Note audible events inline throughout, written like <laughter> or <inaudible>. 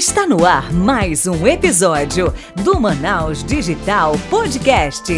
Está no ar mais um episódio do Manaus Digital Podcast.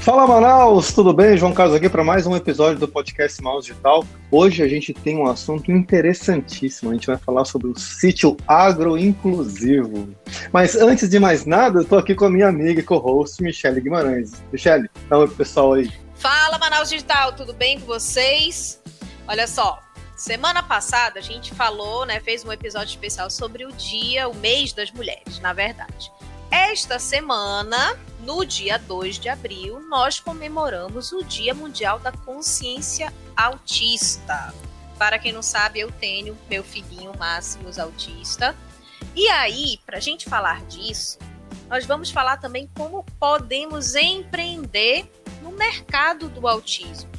Fala Manaus, tudo bem? João Carlos aqui para mais um episódio do podcast Manaus Digital. Hoje a gente tem um assunto interessantíssimo. A gente vai falar sobre o sítio agroinclusivo. Mas antes de mais nada, eu estou aqui com a minha amiga e co-host, Michele Guimarães. Michele, dá um oi pro pessoal aí. Fala Manaus Digital, tudo bem com vocês? Olha só, Semana passada a gente falou, né, fez um episódio especial sobre o dia, o mês das mulheres, na verdade. Esta semana, no dia 2 de abril, nós comemoramos o Dia Mundial da Consciência Autista. Para quem não sabe, eu tenho meu filhinho Máximos autista. E aí, para a gente falar disso, nós vamos falar também como podemos empreender no mercado do autismo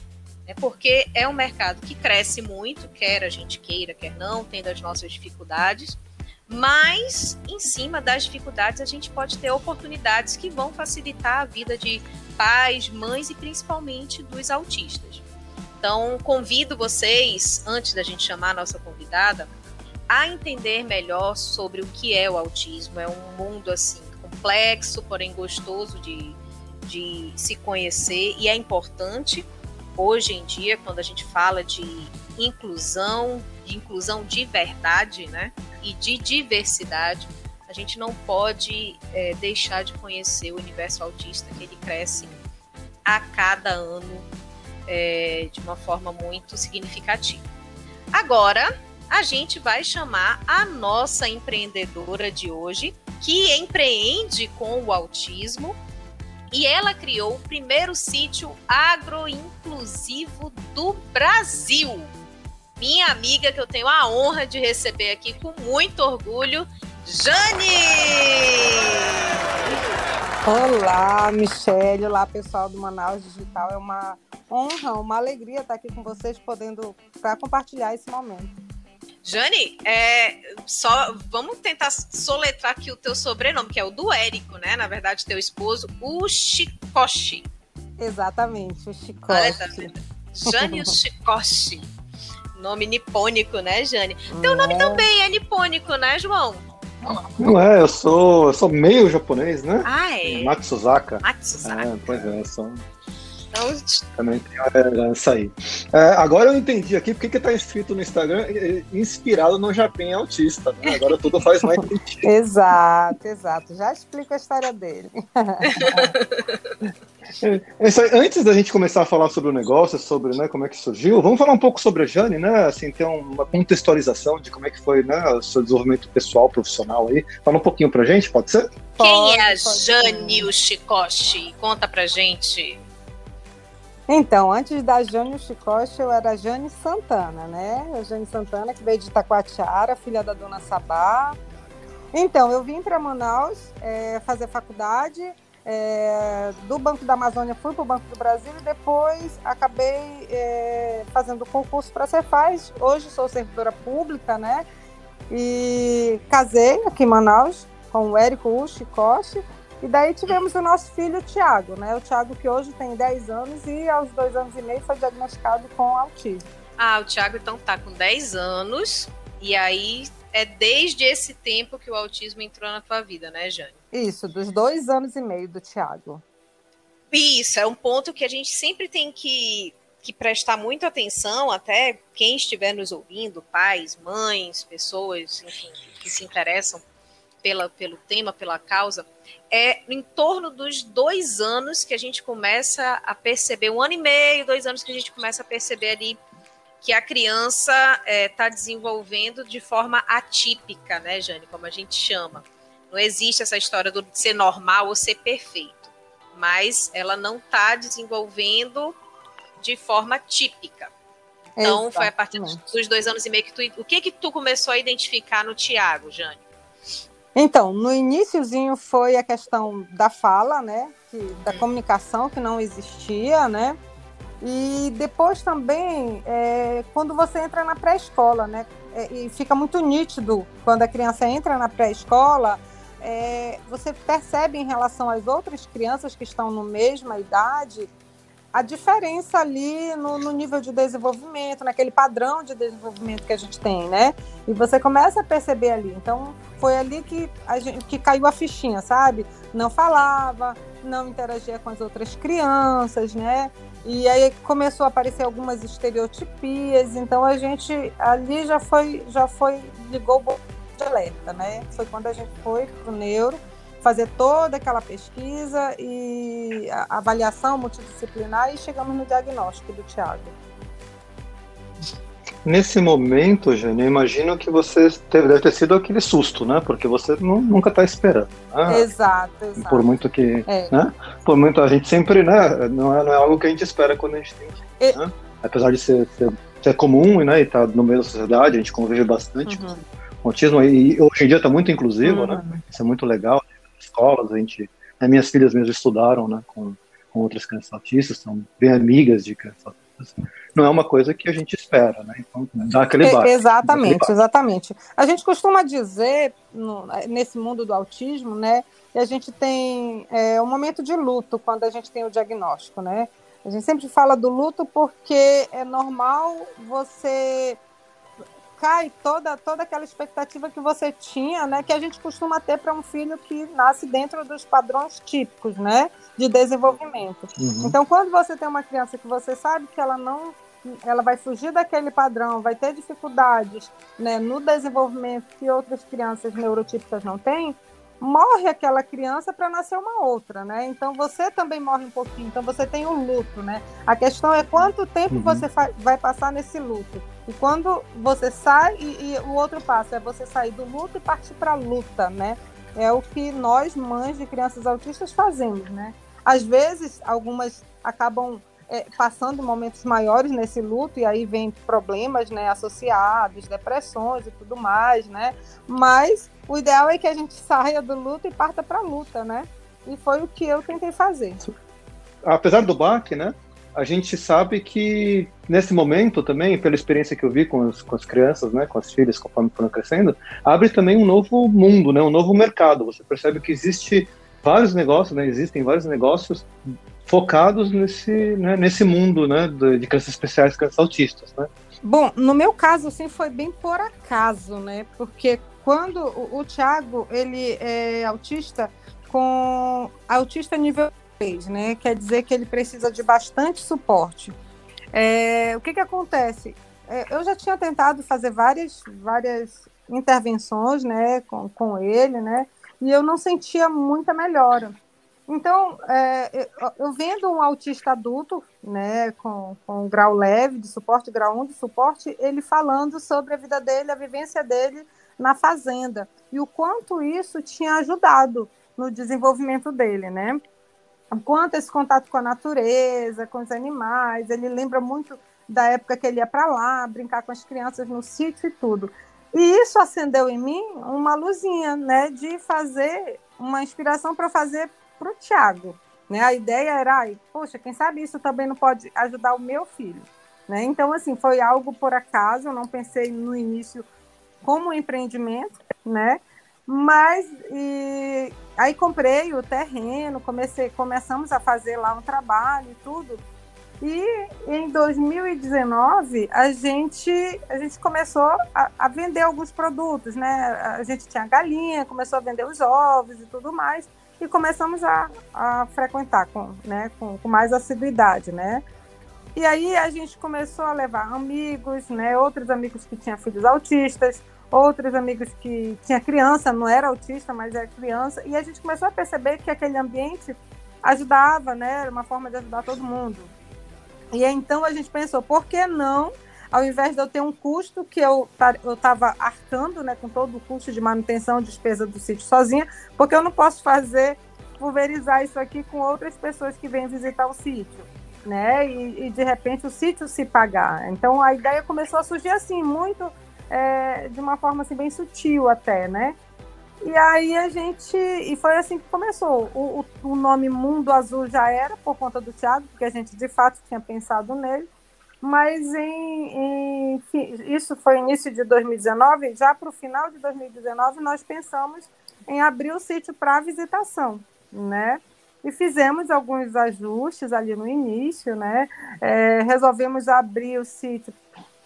é porque é um mercado que cresce muito, quer a gente queira, quer não, tendo as nossas dificuldades, mas em cima das dificuldades a gente pode ter oportunidades que vão facilitar a vida de pais, mães e principalmente dos autistas. Então, convido vocês, antes da gente chamar a nossa convidada, a entender melhor sobre o que é o autismo. É um mundo assim complexo, porém gostoso de, de se conhecer e é importante hoje em dia, quando a gente fala de inclusão, de inclusão de verdade, né, e de diversidade, a gente não pode é, deixar de conhecer o universo autista, que ele cresce a cada ano é, de uma forma muito significativa. Agora, a gente vai chamar a nossa empreendedora de hoje, que empreende com o autismo e ela criou o primeiro sítio agroinclusivo do Brasil. Minha amiga, que eu tenho a honra de receber aqui com muito orgulho, Jane! Olá, Michelle. Olá, pessoal do Manaus Digital. É uma honra, uma alegria estar aqui com vocês, podendo para compartilhar esse momento. Jane, é, só vamos tentar soletrar aqui o teu sobrenome, que é o do Érico, né? Na verdade, teu esposo, o Chicoche. Exatamente, o Chicoche. Tá Jane Chicoche. Nome nipônico, né, Jane? Teu é. nome também é nipônico, né, João? Não é, eu sou, eu sou meio japonês, né? Ah, é? Matsuzaka. Matsuzaka. É, pois é, eu sou então, Também tem essa aí. É, agora eu entendi aqui porque que tá escrito no Instagram inspirado no Japim autista. Né? Agora tudo faz mais <laughs> sentido. exato, exato. Já explico a história dele. <laughs> É, antes da gente começar a falar sobre o negócio, sobre né, como é que surgiu, vamos falar um pouco sobre a Jane, né? Assim, ter uma contextualização de como é que foi né, o seu desenvolvimento pessoal, profissional aí. Fala um pouquinho pra gente, pode ser? Quem é a Jane Ushikoshi? Conta pra gente. Então, antes da Jane Chicoche, eu era Jane Santana, né? A Jane Santana, que veio de Itacoatiara, filha da dona Sabá. Então, eu vim para Manaus é, fazer faculdade. É, do Banco da Amazônia fui para o Banco do Brasil e depois acabei é, fazendo concurso para ser Cefaz. Hoje sou servidora pública, né? E casei aqui em Manaus com o Érico Uchi Coste e daí tivemos o nosso filho Tiago, né? O Tiago que hoje tem 10 anos e aos dois anos e meio foi diagnosticado com autismo. Ah, o Tiago então tá com 10 anos e aí é desde esse tempo que o autismo entrou na tua vida, né, Jane? Isso, dos dois anos e meio do Tiago. Isso, é um ponto que a gente sempre tem que, que prestar muita atenção, até quem estiver nos ouvindo, pais, mães, pessoas, enfim, que se interessam pela, pelo tema, pela causa, é em torno dos dois anos que a gente começa a perceber, um ano e meio, dois anos que a gente começa a perceber ali que a criança está é, tá desenvolvendo de forma atípica, né, Jane, como a gente chama. Não existe essa história do ser normal ou ser perfeito, mas ela não está desenvolvendo de forma típica. Então, Exatamente. foi a partir dos dois anos e meio que tu. O que que tu começou a identificar no Tiago, Jane? Então, no iníciozinho foi a questão da fala, né? Que, da uhum. comunicação que não existia, né? E depois também, é, quando você entra na pré-escola, né? É, e fica muito nítido quando a criança entra na pré-escola, é, você percebe em relação às outras crianças que estão na mesma idade a diferença ali no, no, nível de desenvolvimento, naquele padrão de desenvolvimento que a gente tem, né? E você começa a perceber ali. Então, foi ali que, a gente, que caiu a fichinha, sabe? Não falava, não interagia com as outras crianças, né? E aí começou a aparecer algumas estereotipias, então a gente ali já foi, já foi, ligou o de alerta, né? Foi quando a gente foi para o neuro fazer toda aquela pesquisa e avaliação multidisciplinar e chegamos no diagnóstico do Tiago. Nesse momento, Jane, eu imagino que você teve, deve ter sido aquele susto, né? Porque você não, nunca está esperando. Né? Exato, exato. Por muito que. É. Né? Por muito a gente sempre, né? Não é, não é algo que a gente espera quando a gente tem. E... Né? Apesar de ser, ser, ser comum né, e estar tá no meio da sociedade, a gente convive bastante uhum. com autismo. E hoje em dia está muito inclusivo, né? uhum. né? Isso é muito legal escolas, a gente, as minhas filhas mesmo estudaram, né, com, com outras crianças autistas, são bem amigas de crianças autistas. Não é uma coisa que a gente espera, né? Então dá aquele. Exatamente, aquele exatamente. A gente costuma dizer no, nesse mundo do autismo, né? Que a gente tem é, um momento de luto quando a gente tem o diagnóstico, né? A gente sempre fala do luto porque é normal você cai toda, toda aquela expectativa que você tinha, né, que a gente costuma ter para um filho que nasce dentro dos padrões típicos, né, de desenvolvimento. Uhum. Então, quando você tem uma criança que você sabe que ela não ela vai fugir daquele padrão, vai ter dificuldades né, no desenvolvimento que outras crianças neurotípicas não têm, morre aquela criança para nascer uma outra, né? Então você também morre um pouquinho, então você tem um luto, né? A questão é quanto tempo uhum. você vai passar nesse luto. E quando você sai, e, e, o outro passo é você sair do luto e partir para a luta, né? É o que nós, mães de crianças autistas, fazemos, né? Às vezes, algumas acabam é, passando momentos maiores nesse luto e aí vem problemas né, associados, depressões e tudo mais, né? Mas o ideal é que a gente saia do luto e parta para a luta, né? E foi o que eu tentei fazer. Apesar do baque, né? A gente sabe que nesse momento também, pela experiência que eu vi com as, com as crianças, né, com as filhas, conforme foram crescendo, abre também um novo mundo, né, um novo mercado. Você percebe que existe vários negócios, né, existem vários negócios focados nesse, né, nesse mundo né, de, crianças especiais, crianças autistas. Né? Bom, no meu caso, assim, foi bem por acaso, né? Porque quando o, o Thiago, ele é autista com autista nível 3, né? Quer dizer que ele precisa de bastante suporte. É, o que que acontece? É, eu já tinha tentado fazer várias, várias intervenções, né, com, com ele, né? E eu não sentia muita melhora. Então, é, eu vendo um autista adulto, né, com, com grau leve de suporte, grau 1 de suporte, ele falando sobre a vida dele, a vivência dele na fazenda, e o quanto isso tinha ajudado no desenvolvimento dele, né? Quanto esse contato com a natureza, com os animais, ele lembra muito da época que ele ia para lá, brincar com as crianças no sítio e tudo. E isso acendeu em mim uma luzinha, né, de fazer uma inspiração para fazer para o Tiago. Né? A ideia era, ai, poxa, quem sabe isso também não pode ajudar o meu filho. Né? Então, assim, foi algo por acaso, eu não pensei no início como um empreendimento, né? Mas e, aí comprei o terreno, comecei, começamos a fazer lá um trabalho e tudo. E em 2019 a gente a gente começou a, a, vender alguns produtos, né? A gente tinha galinha, começou a vender os ovos e tudo mais e começamos a, a frequentar com, né, com, com, mais assiduidade, né? E aí a gente começou a levar amigos, né, outros amigos que tinham filhos autistas, outros amigos que tinha criança, não era autista, mas era criança, e a gente começou a perceber que aquele ambiente ajudava, né, era uma forma de ajudar todo mundo. E então a gente pensou, por que não ao invés de eu ter um custo que eu estava arcando né, com todo o custo de manutenção, despesa do sítio sozinha, porque eu não posso fazer, pulverizar isso aqui com outras pessoas que vêm visitar o sítio. Né? E, e de repente o sítio se pagar. Então a ideia começou a surgir assim, muito é, de uma forma assim, bem sutil até, né? E aí a gente. E foi assim que começou. O, o, o, nome Mundo Azul já era por conta do Thiago, porque a gente de fato tinha pensado nele mas em, em, isso foi início de 2019, já para o final de 2019 nós pensamos em abrir o sítio para visitação, né? e fizemos alguns ajustes ali no início, né? É, resolvemos abrir o sítio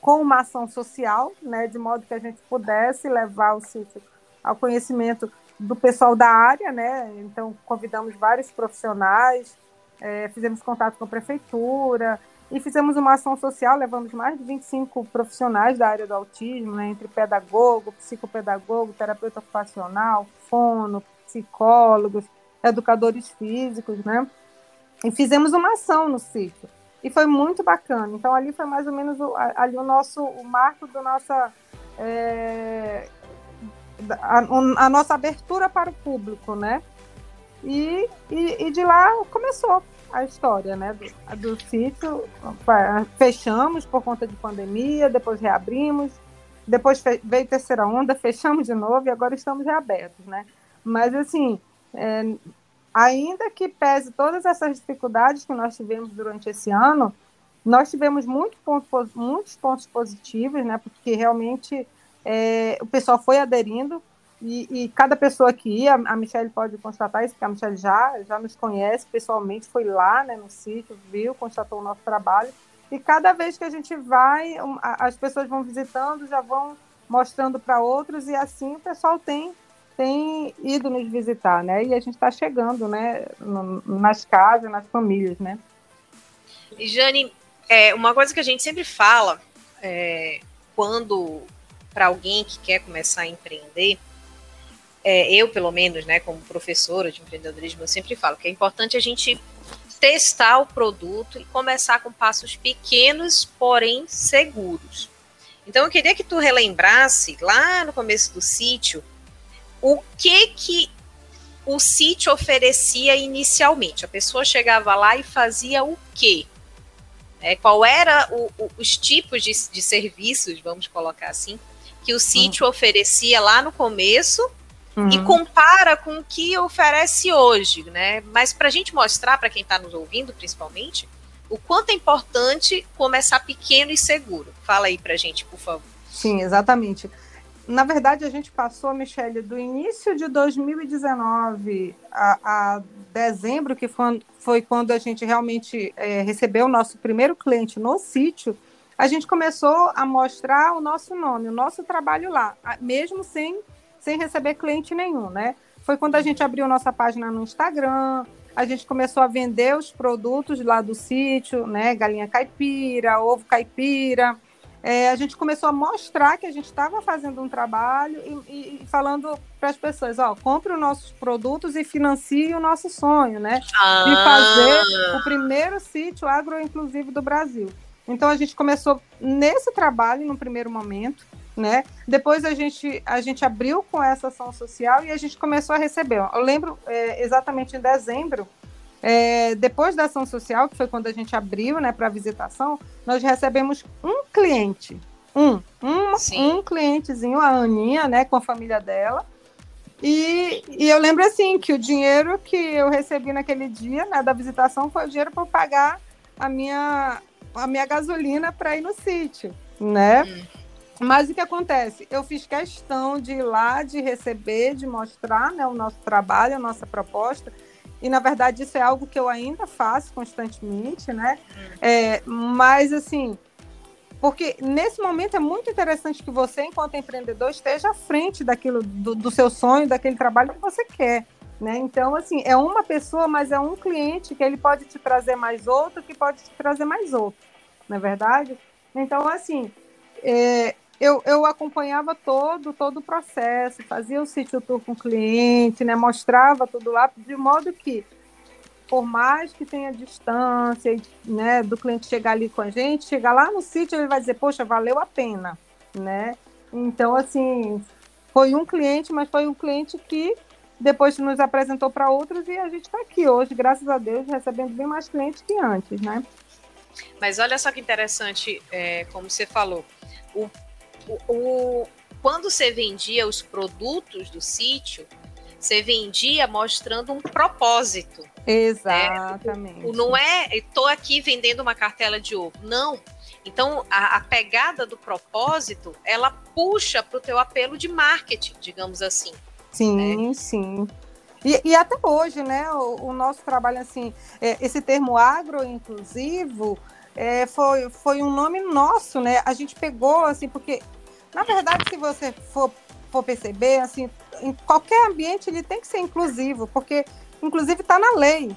com uma ação social, né? De modo que a gente pudesse levar o sítio ao conhecimento do pessoal da área, né? Então convidamos vários profissionais, é, fizemos contato com a prefeitura e fizemos uma ação social, levamos mais de 25 profissionais da área do autismo, né? Entre pedagogo, psicopedagogo, terapeuta ocupacional, fono, psicólogos, educadores físicos, né? E fizemos uma ação no sítio. E foi muito bacana. Então, ali foi mais ou menos o, ali o nosso o marco do nossa. É, a, a, nossa abertura para o público, né? E, e, e, de lá começou a história, né? Do, do sítio. Fechamos por conta de pandemia, depois reabrimos, depois veio terceira onda, <laughs> fechamos de novo e agora estamos reabertos, né? Mas, assim, é, ainda que pese todas essas dificuldades que nós tivemos durante esse ano, nós tivemos muito ponto, muitos pontos positivos, né? Porque realmente é, o pessoal foi aderindo e, e, cada pessoa que ia, a Michelle pode constatar isso, porque a Michelle já, já nos conhece pessoalmente, foi lá né, no sítio, viu, constatou o nosso trabalho. E cada vez que a gente vai, as pessoas vão visitando, já vão mostrando para outros, e assim o pessoal tem tem ido nos visitar, né? E a gente está chegando, né? nas casas, nas famílias, né? E Jane, é, uma coisa que a gente sempre fala é, quando para alguém que quer começar a empreender, é, eu pelo menos, né, como professora de empreendedorismo, eu sempre falo que é importante a gente testar o produto e começar com passos pequenos, porém seguros. Então eu queria que tu relembrasse lá no começo do sítio o que que o sítio oferecia inicialmente? A pessoa chegava lá e fazia o quê? É, qual era o, o, os tipos de, de, serviços, vamos colocar assim, que o sítio uhum. oferecia lá no começo uhum. e compara com o que oferece hoje, né? Mas para a gente mostrar para quem está nos ouvindo, principalmente, o quanto é importante começar pequeno e seguro. Fala aí para gente, por favor. Sim, exatamente na verdade, a gente passou, Michele, do início de 2019 a, a dezembro, que foi, foi, quando a gente realmente é, recebeu o nosso primeiro cliente no sítio, a gente começou a mostrar o nosso nome, o nosso trabalho lá, mesmo sem, sem receber cliente nenhum, né? Foi quando a gente abriu nossa página no Instagram, a gente começou a vender os produtos lá do sítio, né? Galinha caipira, ovo caipira, é, a gente começou a mostrar que a gente estava fazendo um trabalho e, e falando para as pessoas, ó, compre os nossos produtos e financie o nosso sonho, né? Ah. De fazer o primeiro sítio agro-inclusivo do Brasil. Então a gente começou nesse trabalho no primeiro momento, né? Depois a gente, a gente abriu com essa ação social e a gente começou a receber. Eu lembro é, exatamente em dezembro, é, depois da ação social, que foi quando a gente abriu né, para visitação, nós recebemos um cliente. Um, um, um clientezinho, a Aninha, né, com a família dela. E, e, eu lembro assim que o dinheiro que eu recebi naquele dia, né, da visitação, foi o dinheiro para pagar a minha, a minha gasolina para ir no sítio, né? Hum. Mas o que acontece? Eu fiz questão de ir lá, de receber, de mostrar né, o nosso trabalho, a nossa proposta e na verdade isso é algo que eu ainda faço constantemente, né? É, mas assim, porque nesse momento é muito interessante que você, enquanto empreendedor, esteja à frente daquilo, do, do seu sonho, daquele trabalho que você quer. Né? Então, assim, é uma pessoa, mas é um cliente que ele pode te trazer mais outro, que pode te trazer mais outro, não é verdade? Então, assim, é, eu, eu acompanhava todo, todo o processo, fazia o sítio tour com o cliente, né, mostrava tudo lá, de modo que, por mais que tenha distância né, do cliente chegar ali com a gente, chegar lá no sítio, ele vai dizer, poxa, valeu a pena, né? Então, assim, foi um cliente, mas foi um cliente que depois nos apresentou para outros e a gente está aqui hoje, graças a Deus, recebendo bem mais clientes que antes, né? Mas olha só que interessante, é, como você falou, o o, quando você vendia os produtos do sítio, você vendia mostrando um propósito. Exatamente. Né? Não é, estou aqui vendendo uma cartela de ovo. Não. Então, a, a pegada do propósito, ela puxa para o teu apelo de marketing, digamos assim. Sim, né? sim. E, e até hoje, né, o, o, nosso trabalho, assim, é, esse termo agro-inclusivo é, foi, foi um nome nosso, né? A gente pegou, assim, porque, na verdade, se você for, for perceber, assim, em qualquer ambiente ele tem que ser inclusivo, porque, inclusive, está na lei,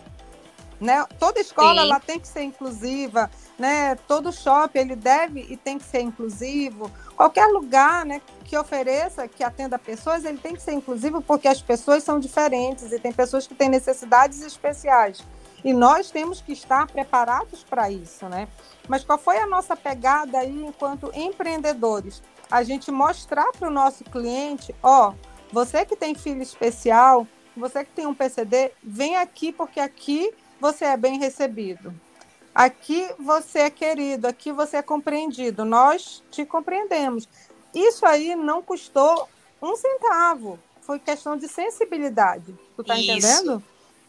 né? Toda escola ela tem que ser inclusiva, né? Todo shopping ele deve e tem que ser inclusivo. Qualquer lugar, né, que ofereça, que atenda pessoas, ele tem que ser inclusivo porque as pessoas são diferentes e tem pessoas que têm necessidades especiais. E nós temos que estar preparados para isso, né? Mas qual foi a nossa pegada aí enquanto empreendedores? A gente mostrar para o nosso cliente, ó, você que tem filho especial, você que tem um PCD, vem aqui porque aqui você é bem recebido. Aqui você é querido, aqui você é compreendido. Nós te compreendemos. Isso aí não custou um centavo. Foi questão de sensibilidade. Tu tá Isso. entendendo?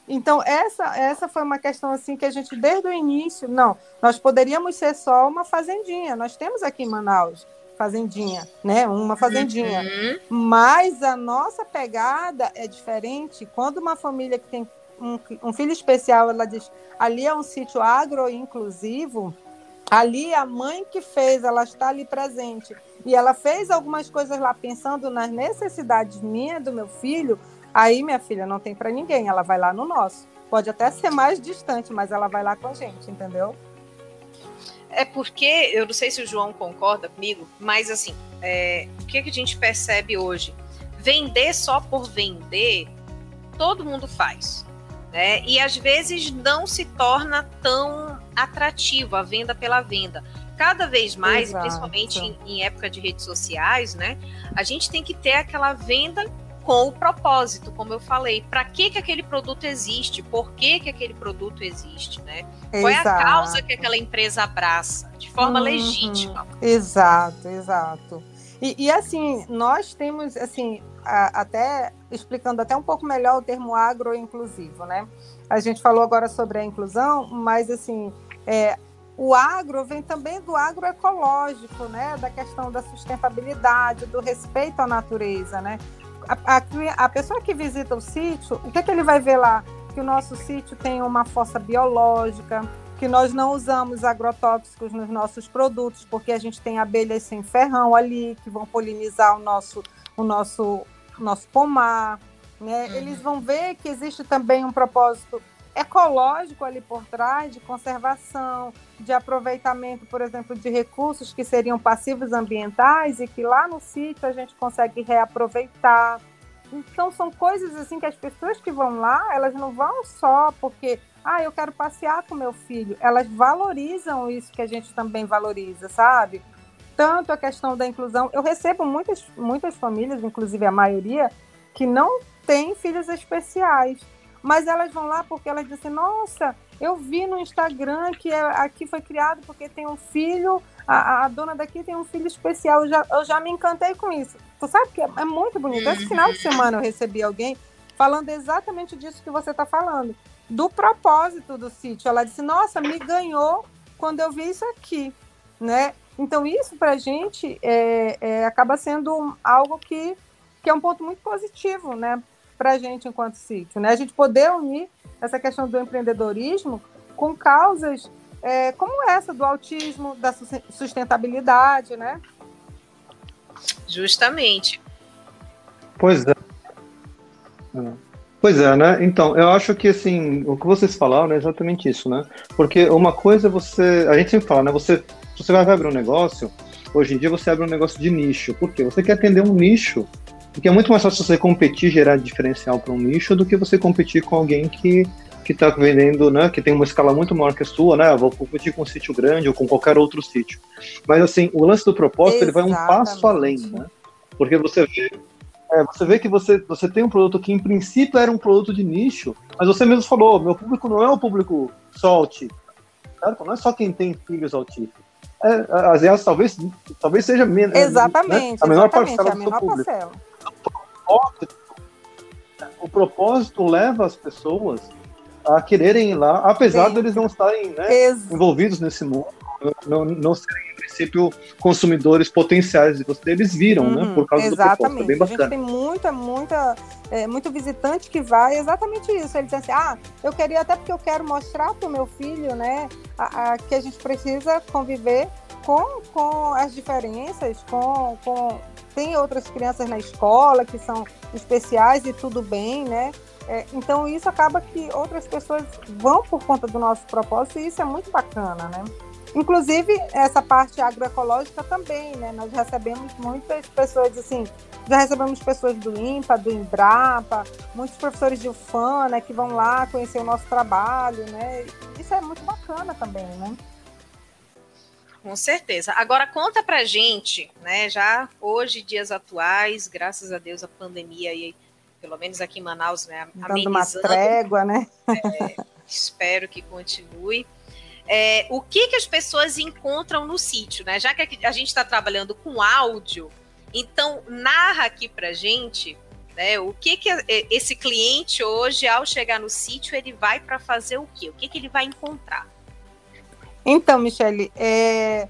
Então, essa, essa foi uma questão assim que a gente, desde o início, não, nós poderíamos ser só uma fazendinha. Nós temos aqui em Manaus fazendinha, né? Uma fazendinha. Uhum. Mas a nossa pegada é diferente. Quando uma família que tem um, um filho especial, ela diz, ali é um sítio agro-inclusivo, ali a mãe que fez, ela está ali presente, e ela fez algumas coisas lá pensando nas necessidades minha do meu filho, aí minha filha não tem para ninguém, ela vai lá no nosso. Pode até ser mais distante, mas ela vai lá com a gente, entendeu? É porque, eu não sei se o João concorda comigo, mas assim, é, o que, que a gente percebe hoje? Vender só por vender, todo mundo faz né? E às vezes não se torna tão atrativo a venda pela venda. Cada vez mais, Exato. principalmente em, em época de redes sociais, né? A gente tem que ter aquela venda com o propósito, como eu falei, para que, que aquele produto existe, por que, que aquele produto existe, né? Qual é a causa que aquela empresa abraça, de forma uhum. legítima. Exato, exato. E, e, assim, nós temos, assim, a, até explicando até um pouco melhor o termo agro-inclusivo, né? A gente falou agora sobre a inclusão, mas assim, é, o agro vem também do agroecológico, né? Da questão da sustentabilidade, do respeito à natureza, né? A, a, a pessoa que visita o sítio, o que, é que ele vai ver lá? Que o nosso sítio tem uma força biológica, que nós não usamos agrotóxicos nos nossos produtos, porque a gente tem abelhas sem ferrão ali, que vão polinizar o nosso, o nosso, nosso pomar. Né? Uhum. Eles vão ver que existe também um propósito ecológico ali por trás, de conservação, de aproveitamento, por exemplo, de recursos que seriam passivos ambientais e que lá no sítio a gente consegue reaproveitar. Então são coisas assim que as pessoas que vão lá, elas não vão só porque ah, eu quero passear com meu filho. Elas valorizam isso que a gente também valoriza, sabe? Tanto a questão da inclusão. Eu recebo muitas, muitas famílias, inclusive a maioria, que não têm filhos especiais. Mas elas vão lá porque elas dizem, nossa, eu vi no Instagram que é, aqui foi criado porque tem um filho, a, a, dona daqui tem um filho especial. Eu já, eu já me encantei com isso. Tu sabe que é, é muito bonito. Esse final de semana eu recebi alguém falando exatamente disso que você está falando do propósito do sítio. Ela disse: Nossa, me ganhou quando eu vi isso aqui, né? Então isso para a gente é, é, acaba sendo algo que, que é um ponto muito positivo, né? Para a gente enquanto sítio, né? A gente poder unir essa questão do empreendedorismo com causas é, como essa do autismo, da sustentabilidade, né? Justamente. Pois é. Pois é, né? Então, eu acho que assim, o que vocês falaram é exatamente isso, né? Porque uma coisa é você. A gente sempre fala, né? Você, você vai abrir um negócio, hoje em dia você abre um negócio de nicho. Por quê? Você quer atender um nicho. Porque é muito mais fácil você competir, gerar diferencial para um nicho, do que você competir com alguém que que está vendendo, né, que tem uma escala muito maior que a sua, né, vou competir com um sítio grande ou com qualquer outro sítio. Mas assim, o lance do propósito, Exatamente. ele vai um passo além, né? Porque você vê é, você vê que você, você tem um produto que, em princípio, era um produto de nicho, mas você mesmo falou: meu público não é um público só autista. Certo? Não é só quem tem filhos autistas. É, aliás, talvez, talvez seja menos. Né, exatamente. Né? A menor exatamente, parcela a menor parcela. Público. O propósito leva as pessoas a quererem ir lá, apesar Sim. deles não estarem né, envolvidos nesse mundo, não, não serem princípio, consumidores potenciais de você, eles viram, né, uhum, né? Por causa exatamente. do propósito. É bem bacana. A gente tem muita, muita é, muito visitante que vai exatamente isso. Ele diz assim: ah, eu queria até porque eu quero mostrar para o meu filho, né, a, a, que a gente precisa conviver com, com as diferenças, com, com tem outras crianças na escola que são especiais e tudo bem, né? É, então isso acaba que outras pessoas vão por conta do nosso propósito e isso é muito bacana, né? Inclusive, essa parte agroecológica também, né? Nós recebemos muitas pessoas, assim, já recebemos pessoas do INPA, do Embrapa, muitos professores de UFAM, né, que vão lá conhecer o nosso trabalho, né? Isso é muito bacana também, né? Com certeza. Agora conta pra gente, né? Já hoje, dias atuais, graças a Deus, a pandemia aí, pelo menos aqui em Manaus, né? Dando uma trégua, né? É, espero que continue é, o que, que as pessoas encontram no sítio, né? Já que a gente está trabalhando com áudio, então narra aqui para gente né, o que, que esse cliente hoje, ao chegar no sítio, ele vai para fazer o quê? O que, que ele vai encontrar? Então, Michele, é,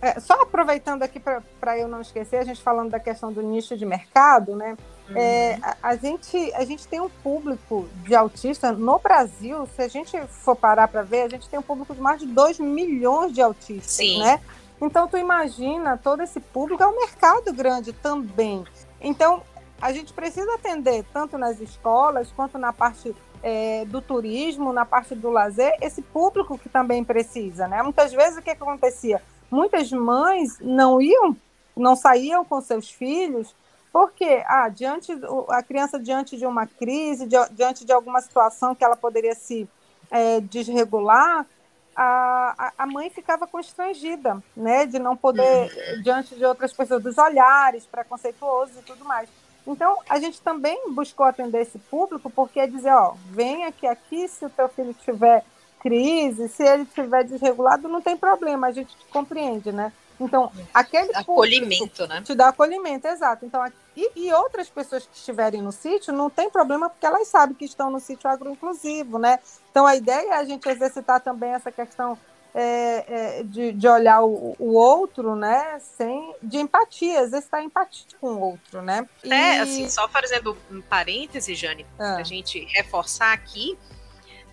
é, só aproveitando aqui para eu não esquecer, a gente falando da questão do nicho de mercado, né? Uhum. É, a, a, gente, a gente tem um público de autista no Brasil, se a gente for parar para ver, a gente tem um público de mais de 2 milhões de autistas, Sim. né? Então, tu imagina, todo esse público é um mercado grande também. Então, a gente precisa atender tanto nas escolas quanto na parte é, do turismo, na parte do lazer, esse público que também precisa, né? Muitas vezes o que, acontecia? Muitas mães não iam, não saíam com seus filhos porque ah, diante, a criança diante de uma crise, diante de alguma situação que ela poderia se é, desregular, a, a mãe ficava constrangida, né, de não poder, diante de outras pessoas, dos olhares preconceituosos e tudo mais. Então, a gente também buscou atender esse público, porque é dizer, ó, venha que aqui, se o teu filho tiver crise, se ele estiver desregulado, não tem problema, a gente compreende, né? Então, aquele acolhimento, né? Te dá acolhimento, exato. Então, e, e, outras pessoas que estiverem no sítio não tem problema porque elas sabem que estão no sítio agroinclusivo, né? Então, a ideia é a gente exercitar também essa questão é, é, de, de, olhar o, o, outro, né? Sem, de empatia, exercitar empatia com o outro, né? E... É, assim, só fazendo um parêntese, Jane, ah. a gente reforçar aqui,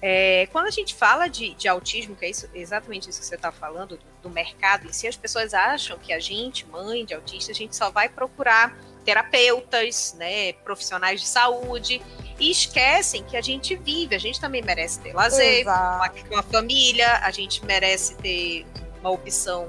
é, quando a gente fala de, de, autismo, que é isso, exatamente isso que você está falando, do, do, mercado em si, as pessoas acham que a gente, mãe de autista, a gente só vai procurar terapeutas, né, profissionais de saúde, e esquecem que a gente vive, a gente também merece ter lazer, uma, uma família, a gente merece ter uma opção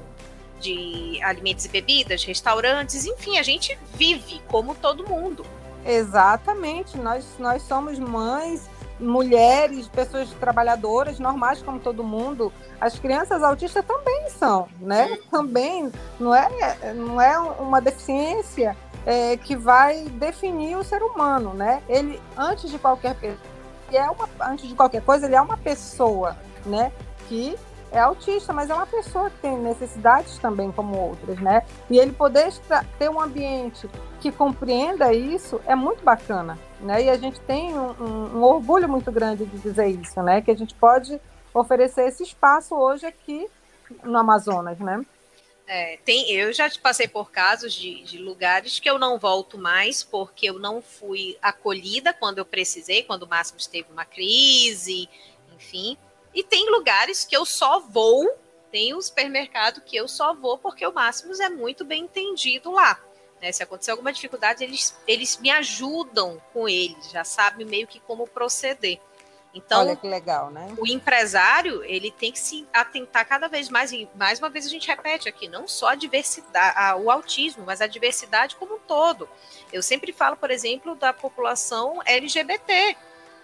de alimentos e bebidas, restaurantes, enfim, a gente vive como todo mundo. Exatamente, nós, nós somos mães mulheres, pessoas trabalhadoras normais como todo mundo, as crianças autistas também são, né? Também não é, não é uma deficiência é, que vai definir o ser humano, né? Ele antes de qualquer é uma, antes de qualquer coisa ele é uma pessoa, né? Que é autista, mas é uma pessoa que tem necessidades também como outras, né? E ele poder ter um ambiente que compreenda isso é muito bacana, né? E a gente tem um, um, um, orgulho muito grande de dizer isso, né? Que a gente pode oferecer esse espaço hoje aqui no Amazonas, né? É, tem, eu já passei por casos de, de, lugares que eu não volto mais porque eu não fui acolhida quando eu precisei, quando o Máximo teve uma crise, enfim. E tem lugares que eu só vou, tem um supermercado que eu só vou porque o Máximos é muito bem entendido lá. Né? Se acontecer alguma dificuldade, eles, eles me ajudam com ele, já sabem meio que como proceder. Então, Olha que legal, né? O empresário, ele tem que se atentar cada vez mais, e mais uma vez a gente repete aqui, não só a diversidade, a, o autismo, mas a diversidade como um todo. Eu sempre falo, por exemplo, da população LGBT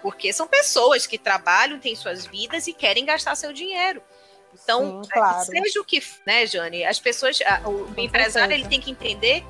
porque são pessoas que trabalham, têm suas vidas e querem gastar seu dinheiro. Então, Sim, claro. seja o que, né, Jane, as pessoas, o Com empresário ele tem que entender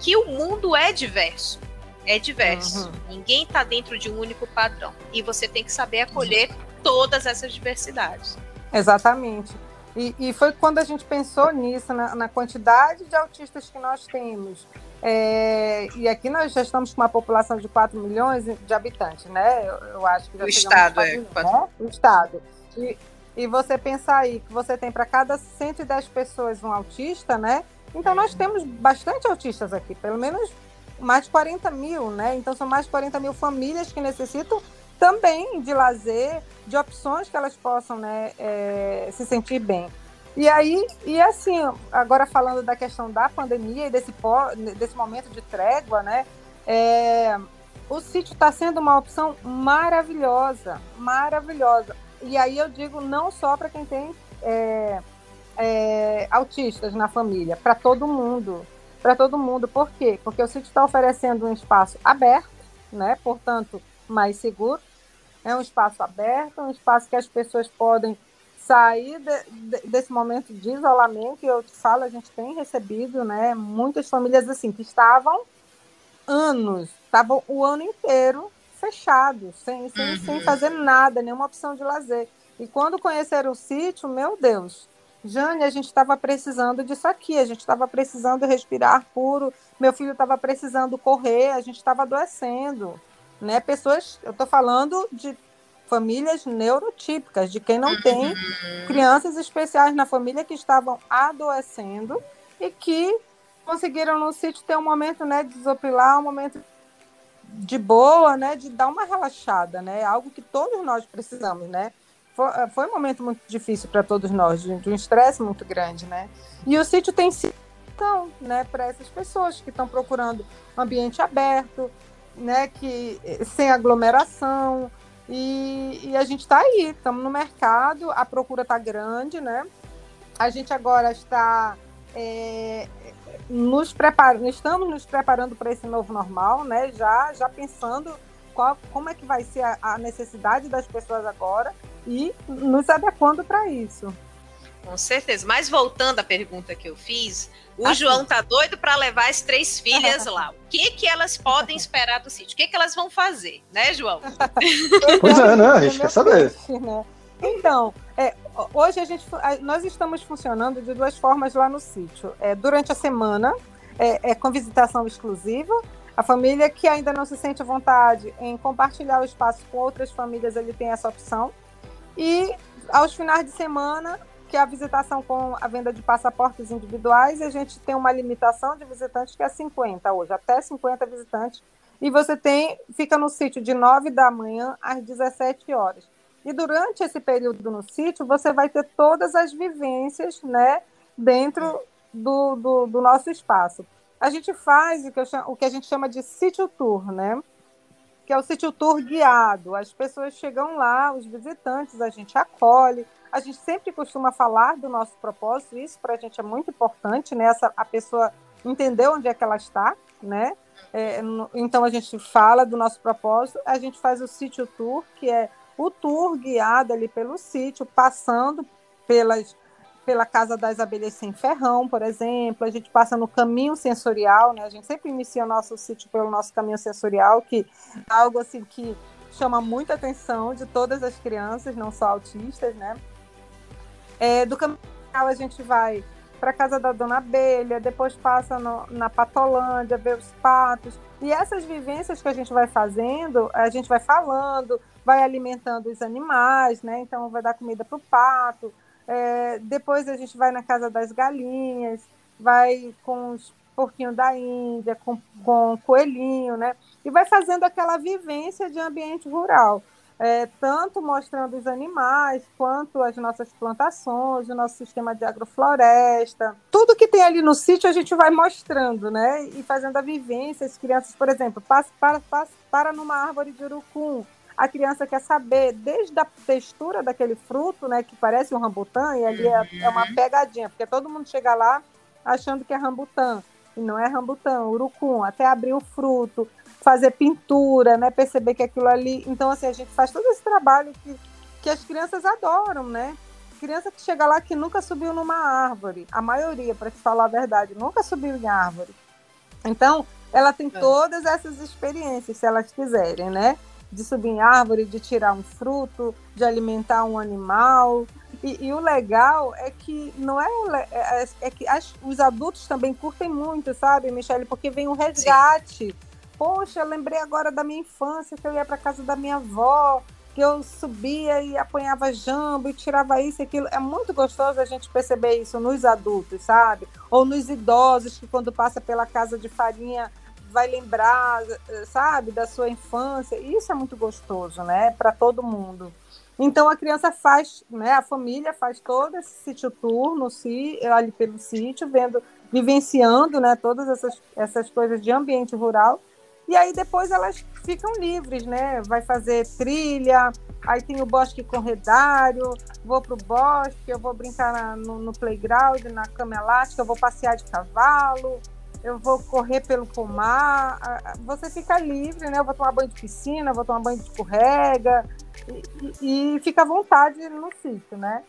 que o mundo é diverso. É diverso. Uhum. Ninguém está dentro de um único padrão. E você tem que saber acolher uhum. todas essas diversidades. Exatamente. E, e, foi quando a gente pensou nisso, na, na, quantidade de autistas que nós temos. É, e aqui nós já estamos com uma população de 4 milhões de habitantes, né? Eu, eu acho que já o Estado, é. Né? O Estado. E, e você pensar aí que você tem para cada 110 pessoas um autista, né? Então nós temos bastante autistas aqui, pelo menos mais de 40 mil, né? Então são mais de 40 mil famílias que necessitam também de lazer, de opções que elas possam né, é, se sentir bem. E aí, e assim, agora falando da questão da pandemia e desse, desse momento de trégua, né? É, o sítio está sendo uma opção maravilhosa, maravilhosa. E aí eu digo não só para quem tem é, é, autistas na família, para todo mundo, para todo mundo. Por quê? Porque o sítio está oferecendo um espaço aberto, né? Portanto, mais seguro. É um espaço aberto, um espaço que as pessoas podem sair de, de, desse momento de isolamento. E eu te falo, a gente tem recebido, né? Muitas famílias assim que estavam anos, estavam o ano inteiro fechados, sem, sem, uhum. sem fazer nada, nenhuma opção de lazer. E quando conheceram o sítio, meu Deus, Jane, a gente estava precisando disso aqui, a gente estava precisando respirar puro, meu filho estava precisando correr, a gente estava adoecendo. Né? Pessoas, eu estou falando de famílias neurotípicas, de quem não tem uhum. crianças especiais na família que estavam adoecendo e que conseguiram no sítio ter um momento né, de desopilar, um momento de boa, né, de dar uma relaxada, né, algo que todos nós precisamos, né. Foi, eh, foi um momento muito difícil para todos nós, de, de um estresse muito grande, né. E o sítio tem sido então, né, para essas pessoas que estão procurando um ambiente aberto, né, que eh, sem aglomeração. E, e a gente está aí, estamos no mercado, a procura está grande, né? A gente agora está é, nos preparando, estamos nos preparando para esse novo normal, né? Já, já pensando qual, como é que vai ser a, a necessidade das pessoas agora e nos adequando para isso. Com certeza. Mas voltando à pergunta que eu fiz, o assim. João tá doido para levar as três filhas lá. O que que elas podem <laughs> esperar do sítio? O que que elas vão fazer, né, João? pois é, né? A gente quer saber. Né? Então, é, hoje a gente, nós estamos funcionando de duas formas lá no sítio. É, durante a semana, é, é, com visitação exclusiva. A família que ainda não se sente à vontade em compartilhar o espaço com outras famílias, ele tem essa opção. E aos finais de semana, que é a visitação com a venda de passaportes individuais, a gente tem uma limitação de visitantes que é 50 hoje, até 50 visitantes. E você tem, fica no sítio de 9 da manhã às 17 horas. E durante esse período no sítio, você vai ter todas as vivências né, dentro do, do, do nosso espaço. A gente faz o que, chamo, o que a gente chama de sítio tour, né? Que é o sítio tour guiado. As pessoas chegam lá, os visitantes, a gente acolhe. A gente sempre costuma falar do nosso propósito, isso para a gente é muito importante, né? Essa, a pessoa entender onde é que ela está, né? É, então a gente fala do nosso propósito, a gente faz o sítio tour, que é o tour guiado ali pelo sítio, passando pelas, pela Casa das Abelhas Sem Ferrão, por exemplo, a gente passa no caminho sensorial, né? A gente sempre inicia o nosso sítio pelo nosso caminho sensorial, que é algo assim que chama muita atenção de todas as crianças, não só autistas, né? É, do caminho sensorial a gente vai para a casa da Dona Abelha, depois passa no, na Patolândia, ver os patos. E essas vivências que a gente vai fazendo, a gente vai falando, vai alimentando os animais, né? Então vai dar comida para o pato. É, depois a gente vai na casa das galinhas, vai com os porquinhos da Índia, com, com coelhinho, né? E vai fazendo aquela vivência de ambiente rural. É, tanto mostrando os animais, quanto as nossas plantações, o nosso sistema de agrofloresta. Tudo que tem ali no sítio a gente vai mostrando, né? E fazendo a vivência. As crianças, por exemplo, passa, para, passa, para numa árvore de urucum, a criança quer saber desde a textura daquele fruto, né, que parece um rambutã, e ali é, é uma uhum. pegadinha, porque todo mundo chega lá achando que é rambutã, e não é rambutã, urucum, até abrir o fruto, fazer pintura, né, perceber que aquilo ali... Então, assim, a gente faz todo esse trabalho que, que as crianças adoram, né? Criança que chega lá que nunca subiu numa árvore, a maioria, para te falar a verdade, nunca subiu em árvore. Então, ela tem é. todas essas experiências, se elas quiserem, né? De subir em árvore, de tirar um fruto, de alimentar um animal. E, e o legal é que não é, é, é que as, os adultos também curtem muito, sabe, Michele? Porque vem um resgate. Sim. Poxa, lembrei agora da minha infância que eu ia para casa da minha avó, que eu subia e apanhava jambo e tirava isso e aquilo. É muito gostoso a gente perceber isso nos adultos, sabe? Ou nos idosos que quando passa pela casa de farinha vai lembrar, sabe, da sua infância. Isso é muito gostoso, né, para todo mundo. Então a criança faz, né, a família faz todo esse sítio tour no, ali pelo sítio, vendo, vivenciando, né, todas essas, essas coisas de ambiente rural. E aí depois elas ficam livres, né? Vai fazer trilha, aí tem o bosque corredário, vou para o bosque, eu vou brincar na, no, no playground, na cama elástica, eu vou passear de cavalo, eu vou correr pelo pomar, você fica livre, né? Eu vou tomar banho de piscina, vou tomar banho de escorrega e, e, fica à vontade no sítio, né?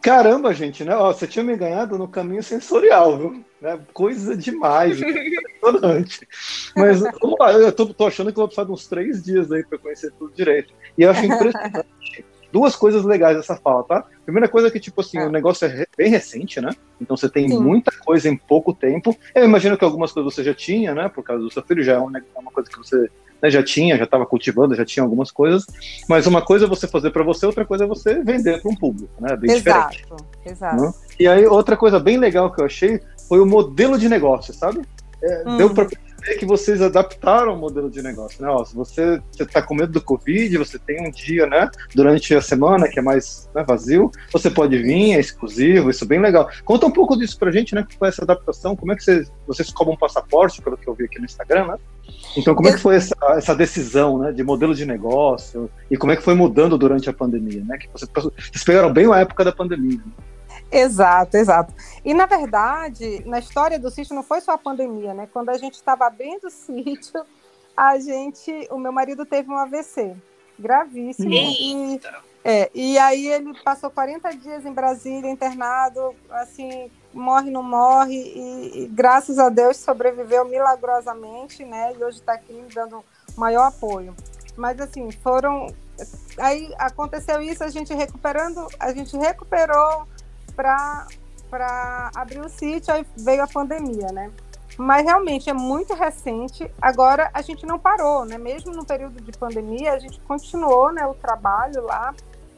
Caramba, gente, né? Ó, você tinha me ganhado no caminho sensorial, viu? Né? Coisa demais, impressionante. Mas vamos lá, eu tô, tô, achando que eu vou precisar de uns três dias aí para conhecer tudo direito. E eu acho impressionante. <laughs> Duas coisas legais dessa fala, tá? Primeira coisa é que, tipo assim, é. o negócio é bem recente, né? Então você tem Sim. muita coisa em pouco tempo. Eu imagino que algumas coisas você já tinha, né? Por causa do seu filho, já é uma, é uma coisa que você né, já tinha, já estava cultivando, já tinha algumas coisas, mas uma coisa é você fazer para você, outra coisa é você vender para um público, né? Bem exato, diferente. Exato. Né? E aí, outra coisa bem legal que eu achei foi o modelo de negócio, sabe? É, hum. Deu para perceber que vocês adaptaram o modelo de negócio, né? Ó, se você está com medo do Covid, você tem um dia, né, durante a semana que é mais né, vazio, você pode vir, é exclusivo, isso é bem legal. Conta um pouco disso pra gente, né? Que foi essa adaptação, como é que vocês, vocês cobram um passaporte, pelo que eu vi aqui no Instagram, né? Então, como é que foi essa, essa decisão né, de modelo de negócio e como é que foi mudando durante a pandemia? Né? Que vocês, vocês pegaram bem a época da pandemia. Né? Exato, exato. E na verdade, na história do sítio não foi só a pandemia, né? Quando a gente estava abrindo o sítio, a gente, o meu marido teve um AVC gravíssimo e, é, e aí ele passou 40 dias em Brasília internado, assim, morre não morre e, e graças a Deus sobreviveu milagrosamente, né? E hoje está aqui me dando maior apoio. Mas assim, foram aí aconteceu isso, a gente recuperando, a gente recuperou para abrir o sítio, aí veio a pandemia, né? Mas realmente é muito recente. Agora a gente não parou, né? Mesmo no período de pandemia, a gente continuou, né, o trabalho lá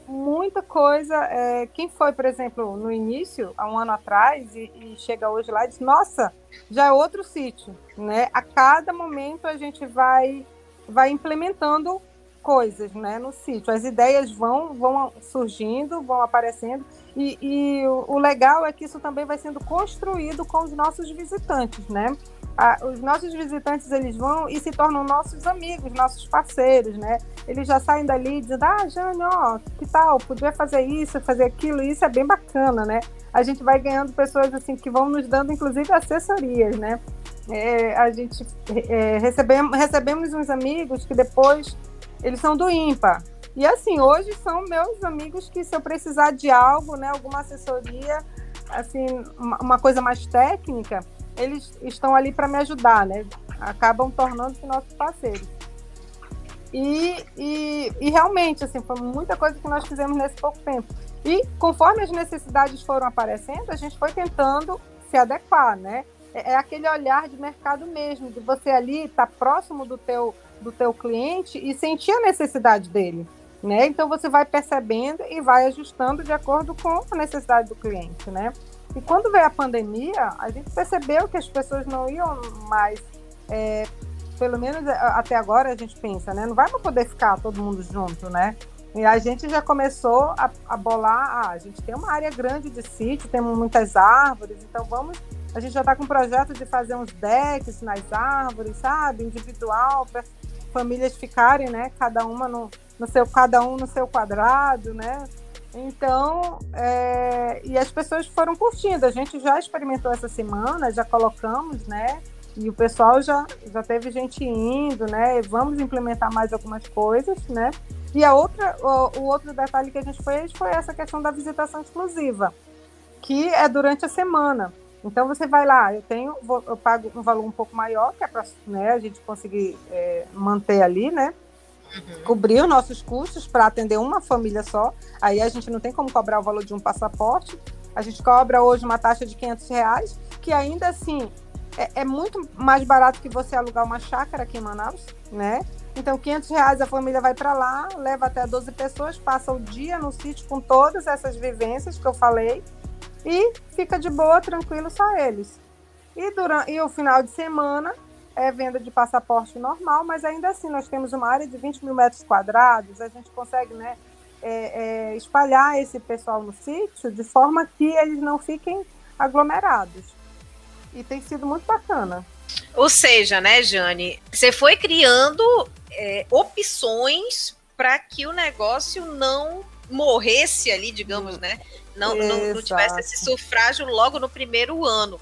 muita coisa. É, quem foi, por exemplo, no início, há um ano atrás, e, e, chega hoje lá diz: Nossa, já é outro sítio. Né? A cada momento a gente vai, vai implementando coisas né, no sítio. As ideias vão, vão surgindo, vão aparecendo. E, e o, o legal é que isso também vai sendo construído com os nossos visitantes, né? os nossos visitantes eles vão e se tornam nossos amigos, nossos parceiros, né? Eles já saem dali dizendo, ah, Jane, ó, que tal? Podia fazer isso, fazer aquilo, e isso é bem bacana, né? A gente vai ganhando pessoas assim que vão nos dando, inclusive, assessorias, né? É, a gente é, recebemos, recebemos uns amigos que depois eles são do IMPA. E assim, hoje são meus amigos que se eu precisar de algo, né, alguma assessoria, assim, uma, coisa mais técnica, eles estão ali para me ajudar, né? Acabam tornando-se nossos parceiros. E, e, e, realmente, assim, foi muita coisa que nós fizemos nesse pouco tempo. E conforme as necessidades foram aparecendo, a gente foi tentando se adequar, né? É, é aquele olhar de mercado mesmo, de você ali estar tá próximo do teu, do teu cliente e sentir a necessidade dele. Né? Então você vai percebendo e vai ajustando de acordo com a necessidade do cliente, né? E quando veio a pandemia, a gente percebeu que as pessoas não iam mais, é, pelo menos é, até agora a gente pensa, né? Não vai poder ficar todo mundo junto, né? E a gente já começou a, a bolar, ah, a gente tem uma área grande de sítio, temos muitas árvores, então vamos, a gente já está com um projeto de fazer uns decks nas árvores, sabe? Individual, para famílias ficarem, né? Cada uma no, no seu, cada um no seu quadrado, né? Então, é, e as pessoas foram curtindo. A gente já experimentou essa semana, já colocamos, né? E o pessoal já, já teve gente indo, né? Vamos implementar mais algumas coisas, né? E a outra, o, o outro detalhe que a gente fez foi essa questão da visitação exclusiva, que é durante a semana. Então você vai lá, eu tenho, eu pago um valor um pouco maior, que é para né, a gente conseguir é, manter ali, né? Uhum. nossos custos para atender uma família só. Aí a gente não tem como cobrar o valor de um passaporte. A gente cobra hoje uma taxa de 500 reais, que ainda assim é, é muito mais barato que você alugar uma chácara aqui em Manaus, né? Então, 500 reais a família vai para lá, leva até 12 pessoas, passa o dia no sítio com todas essas vivências que eu falei e fica de boa, tranquilo, só eles. E, durante, e o final de semana é venda de passaporte normal, mas ainda assim nós temos uma área de 20 mil metros quadrados, a gente consegue né, é, é, espalhar esse pessoal no sítio de forma que eles não fiquem aglomerados. E tem sido muito bacana. Ou seja, né, Jane, você foi criando é, opções para que o negócio não morresse ali, digamos, né? Não, não, não, tivesse esse sufrágio logo no primeiro ano.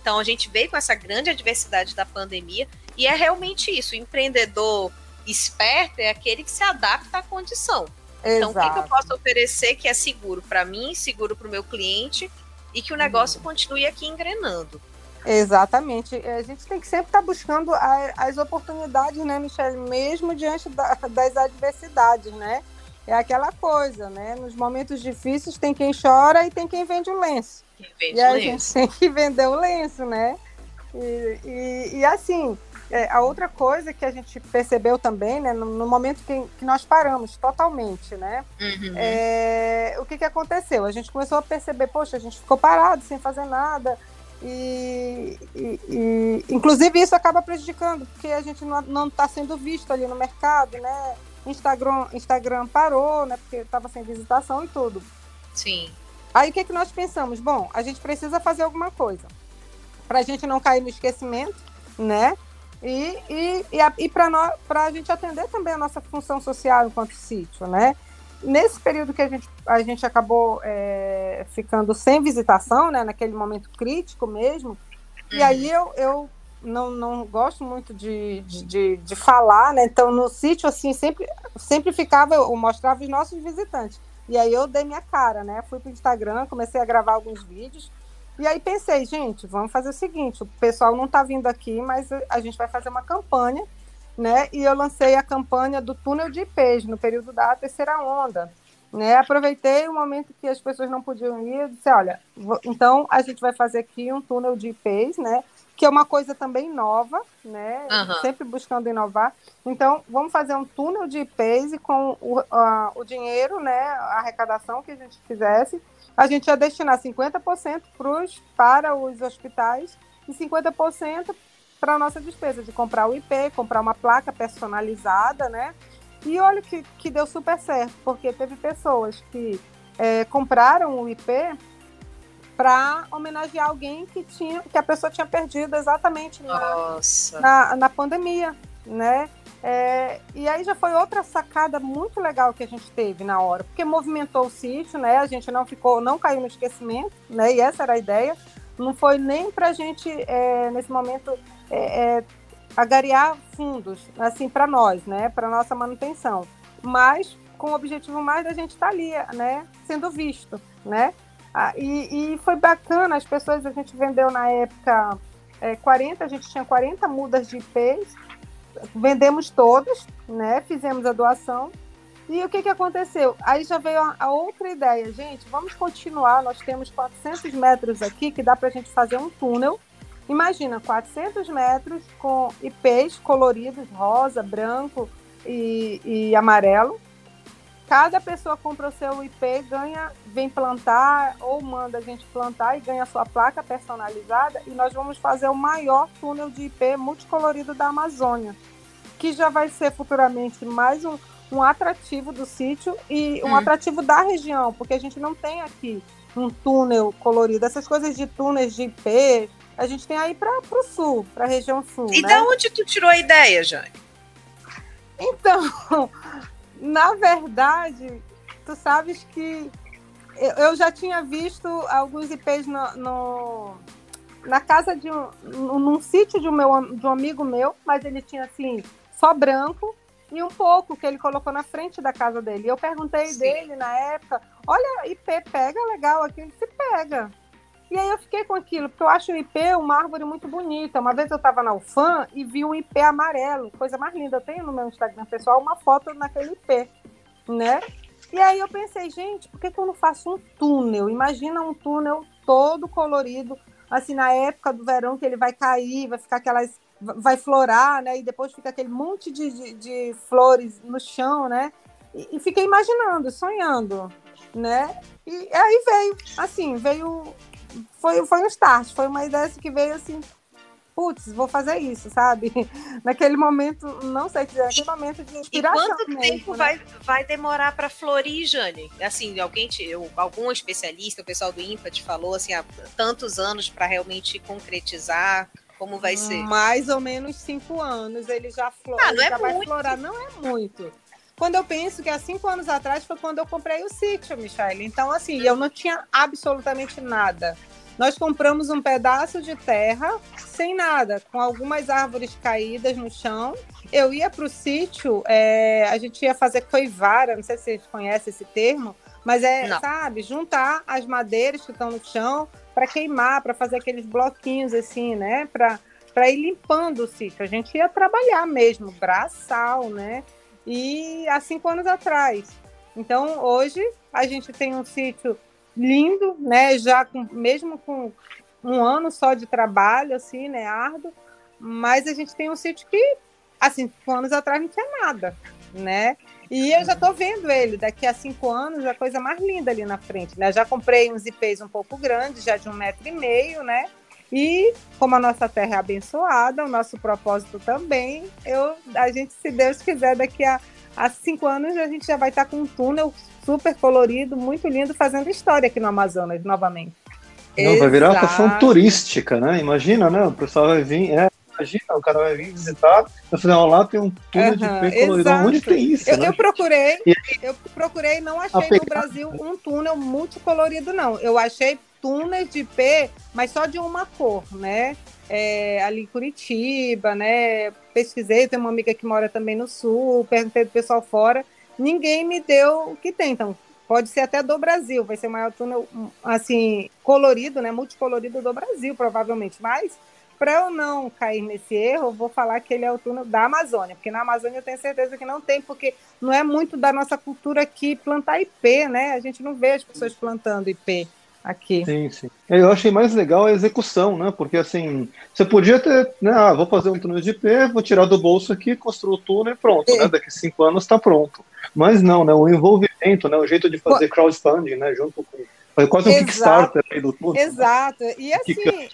Então a gente veio com essa grande adversidade da pandemia e é realmente isso. O empreendedor esperto é aquele que se adapta à condição. Então, Exato. o que, que eu posso oferecer que é seguro para mim, seguro para o meu cliente e que o negócio uhum. continue aqui engrenando? Exatamente. A gente tem que sempre estar tá buscando as oportunidades, né, Michelle? Mesmo diante das adversidades, né? É aquela coisa, né? Nos momentos difíceis tem quem chora e tem quem vende o lenço. Vende e a lenço. gente tem que vender o lenço, né? E, e, e assim, é, a outra coisa que a gente percebeu também, né, no, no momento que, que, nós paramos totalmente, né, uhum. é, o que, que aconteceu? A gente começou a perceber, poxa, a gente ficou parado, sem fazer nada, e, e, e inclusive isso acaba prejudicando, porque a gente não está sendo visto ali no mercado, né, Instagram, Instagram parou, né, porque estava sem visitação e tudo. Sim. Aí o que, que nós pensamos? Bom, a gente precisa fazer alguma coisa para a gente não cair no esquecimento, né? E, e, e, a, e para a gente atender também a nossa função social enquanto sítio, né? Nesse período que a gente, a gente acabou é, ficando sem visitação, né, naquele momento crítico mesmo, e aí eu, eu não, não gosto muito de, de, de, de falar, né? Então, no sítio, assim, sempre, sempre ficava, eu mostrava os nossos visitantes. E aí eu dei minha cara, né? Fui para o Instagram, comecei a gravar alguns vídeos e aí pensei, gente, vamos fazer o seguinte: o pessoal não está vindo aqui, mas a gente vai fazer uma campanha, né? E eu lancei a campanha do túnel de IPs no período da terceira onda. Né? Aproveitei o momento que as pessoas não podiam ir, disse, olha, então a gente vai fazer aqui um túnel de IPs, né? Que é uma coisa também nova, né? Uhum. Sempre buscando inovar. Então, vamos fazer um túnel de IPs e com o, a, o dinheiro, né? A arrecadação que a gente fizesse, a gente ia destinar 50% pros, para os hospitais e 50% para a nossa despesa de comprar o IP, comprar uma placa personalizada, né? E olha que, que deu super certo, porque teve pessoas que é, compraram o IP para homenagear alguém que tinha que a pessoa tinha perdido exatamente na, na, na, pandemia, né? É, e aí já foi outra sacada muito legal que a gente teve na hora, porque movimentou o sítio, né? A gente não ficou, não caiu no esquecimento, né? E essa era a ideia. Não foi nem para a gente é, nesse momento é, é, agariar fundos, assim, para nós, né? Para nossa manutenção, mas com o objetivo mais da gente estar tá ali, né? Sendo visto, né? Ah, e, e, foi bacana, as pessoas a gente vendeu na época é, 40, a gente tinha 40 mudas de IPs vendemos todos, né? Fizemos a doação. E o que, que aconteceu? Aí já veio a, a outra ideia, gente. Vamos continuar. Nós temos 400 metros aqui que dá para a gente fazer um túnel. Imagina, 400 metros com IPs coloridos, rosa, branco e, e amarelo. Cada pessoa compra o seu IP, ganha, vem plantar ou manda a gente plantar e ganha a sua placa personalizada. E nós vamos fazer o maior túnel de IP multicolorido da Amazônia que já vai ser futuramente mais um, um atrativo do sítio e um hum. atrativo da região, porque a gente não tem aqui um túnel colorido. Essas coisas de túneis de IP, a gente tem aí para o sul, para a região sul. E né? da onde tu tirou a ideia, Jane? Então, <laughs> na verdade, tu sabes que eu já tinha visto alguns IPs no, no na casa de um, num sítio de um, meu, de um amigo meu, mas ele tinha assim só branco e um pouco que ele colocou na frente da casa dele. Eu perguntei Sim. dele na época, olha, IP pega legal aqui, ele se pega. E aí eu fiquei com aquilo, porque eu acho o IP uma árvore muito bonita. Uma vez eu estava na UFAM e vi um IP amarelo, coisa mais linda. Eu tenho no meu Instagram pessoal uma foto naquele IP, né? E aí eu pensei, gente, por que, que eu não faço um túnel? Imagina um túnel todo colorido, assim, na época do verão que ele vai cair, vai ficar aquelas vai florar, né? E depois fica aquele monte de, de, de flores no chão, né? E, e, fiquei imaginando, sonhando, né? E aí veio, assim, veio, foi, foi um start, foi uma ideia assim, que veio assim, putz, vou fazer isso, sabe? <laughs> Naquele momento, não sei dizer, naquele momento de inspiração. E quanto mesmo, tempo né? vai, vai demorar para florir, Jane? Assim, alguém te, eu, algum especialista, o pessoal do INPA te falou assim, há tantos anos para realmente concretizar. Como vai ser? Mais ou menos cinco anos ele já, flora, Ah, não é já vai muito. florar. Não é muito. Quando eu penso que há cinco anos atrás foi quando eu comprei o sítio, Michelle. Então, assim, eu não tinha absolutamente nada. Nós compramos um pedaço de terra sem nada, com algumas árvores caídas no chão. Eu ia para o sítio, é, a gente ia fazer coivara, não sei se vocês conhecem esse termo, mas é, Não. sabe, juntar as madeiras que estão no chão para queimar, para fazer aqueles bloquinhos assim, né? Para para ir limpando o sítio. A gente ia trabalhar mesmo, braçal, né? E há cinco anos atrás. Então, hoje, a gente tem um sítio lindo, né? Já com, mesmo com um ano só de trabalho, assim, né? Árduo. Mas a gente tem um sítio que, há cinco anos atrás, não tinha nada, né? E eu já estou vendo ele daqui a cinco anos, a coisa mais linda ali na frente, né? Já comprei uns IPs um pouco grandes, já de um metro e meio, né? E como a nossa terra é abençoada, o nosso propósito também, eu, a gente, se Deus quiser, daqui a, a cinco anos a gente já vai estar com um túnel super colorido, muito lindo, fazendo história aqui no Amazonas novamente. Não, vai virar uma atração turística, né? Imagina, né? O pessoal vai vir, é, imagina, o cara vai vir visitar, vai fazer, ó, lá tem um túnel de Aham, pé colorido. Onde tem isso, Eu, né? eu procurei, eu procurei, não achei no Brasil um túnel multicolorido, não. Eu achei túneis de IP, mas só de uma cor, né? É, ali em Curitiba, né? Pesquisei, tem uma amiga que mora também no sul, perguntei do pessoal fora. Ninguém me deu o que tem, então. Pode ser até do Brasil, vai ser o maior túnel, assim, colorido, né? Multicolorido do Brasil, provavelmente. Mas, para eu não cair nesse erro, eu vou falar que ele é o túnel da Amazônia, porque na Amazônia eu tenho certeza que não tem, porque não é muito da nossa cultura aqui plantar IP, né? A gente não vê as pessoas plantando IP aqui. Sim, sim. Eu achei mais legal a execução, né? Porque assim, você podia ter, né? Ah, vou fazer um túnel de IP, vou tirar do bolso aqui, construir o túnel e pronto, É. né? Daqui cinco anos está pronto. Mas não, né? O envolvimento, né? O jeito de fazer crowdfunding, né? Junto com. Foi quase um Exato. Kickstarter aí do túnel. né? Exato. E assim,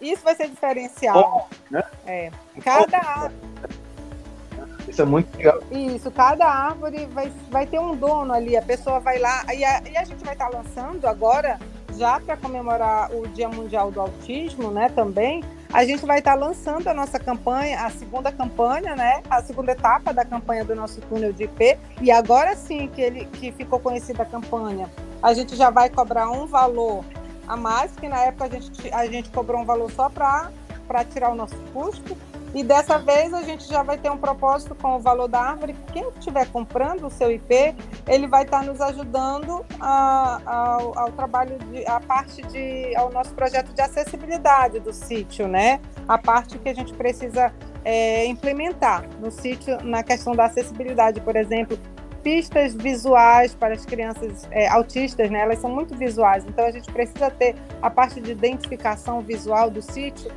isso vai ser diferencial. né? É. Cada, Isso é muito legal. Isso, cada árvore vai, vai ter um dono ali, a pessoa vai lá. E a, e a gente vai estar lançando agora, já para comemorar o Dia Mundial do Autismo, né? Também, a gente vai estar lançando a nossa campanha, a segunda campanha, né? A segunda etapa da campanha do nosso túnel de IP. E agora sim que, ele, que ficou conhecida a campanha, a gente já vai cobrar um valor a mais, que na época a gente, a gente cobrou um valor só para tirar o nosso custo. E dessa vez a gente já vai ter um propósito com o valor da árvore. Quem estiver comprando o seu IP, ele vai estar nos ajudando a- ao, ao trabalho, de, a parte de, ao nosso projeto de acessibilidade do sítio, né? A parte que a gente precisa é, implementar no sítio na questão da acessibilidade, por exemplo, pistas visuais para as crianças é, autistas, né? Elas são muito visuais, então a gente precisa ter a parte de identificação visual do sítio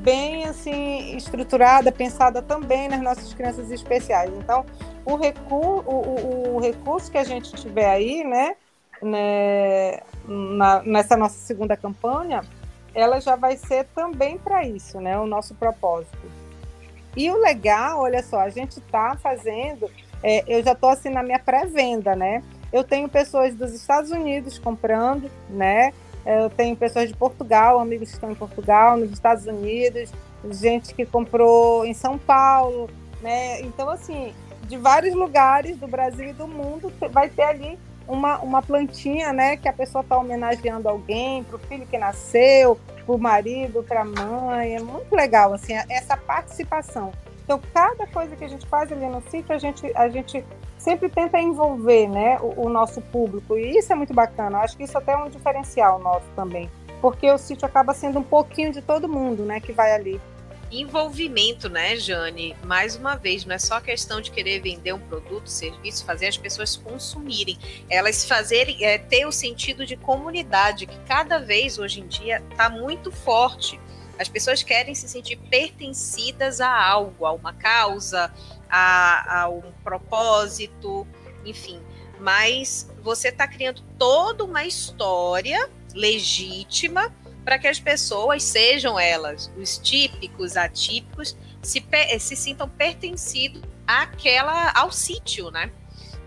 bem assim estruturada, pensada também nas nossas crianças especiais. Então, o, recu o, o, o recurso que a gente tiver aí, né, né na, nessa nossa segunda campanha, ela já vai ser também para isso, né, o nosso propósito. E o legal, olha só, a gente está fazendo, é, eu já estou assim na minha pré-venda, né? Eu tenho pessoas dos Estados Unidos comprando, né? Eu tenho pessoas de Portugal, amigos que estão em Portugal, nos Estados Unidos, gente que comprou em São Paulo, né? Então, assim, de vários lugares do Brasil e do mundo, vai ter ali uma, uma plantinha, né? Que a pessoa está homenageando alguém, para o filho que nasceu, para o marido, para a mãe. É muito legal, assim, essa participação. Então, cada coisa que a gente faz ali no sítio, a gente, a gente sempre tenta envolver né, o, o, nosso público. E isso é muito bacana. Eu acho que isso até é um diferencial nosso também. Porque o sítio acaba sendo um pouquinho de todo mundo né, que vai ali. Envolvimento, né, Jane? Mais uma vez, não é só questão de querer vender um produto, serviço, fazer as pessoas consumirem. Elas fazerem, é, ter o sentido de comunidade, que cada vez hoje em dia está muito forte. As pessoas querem se sentir pertencidas a algo, a uma causa, a, a um propósito, enfim. Mas você está criando toda uma história legítima para que as pessoas, sejam elas os típicos, atípicos, se, se sintam pertencidos àquela, ao sítio, né?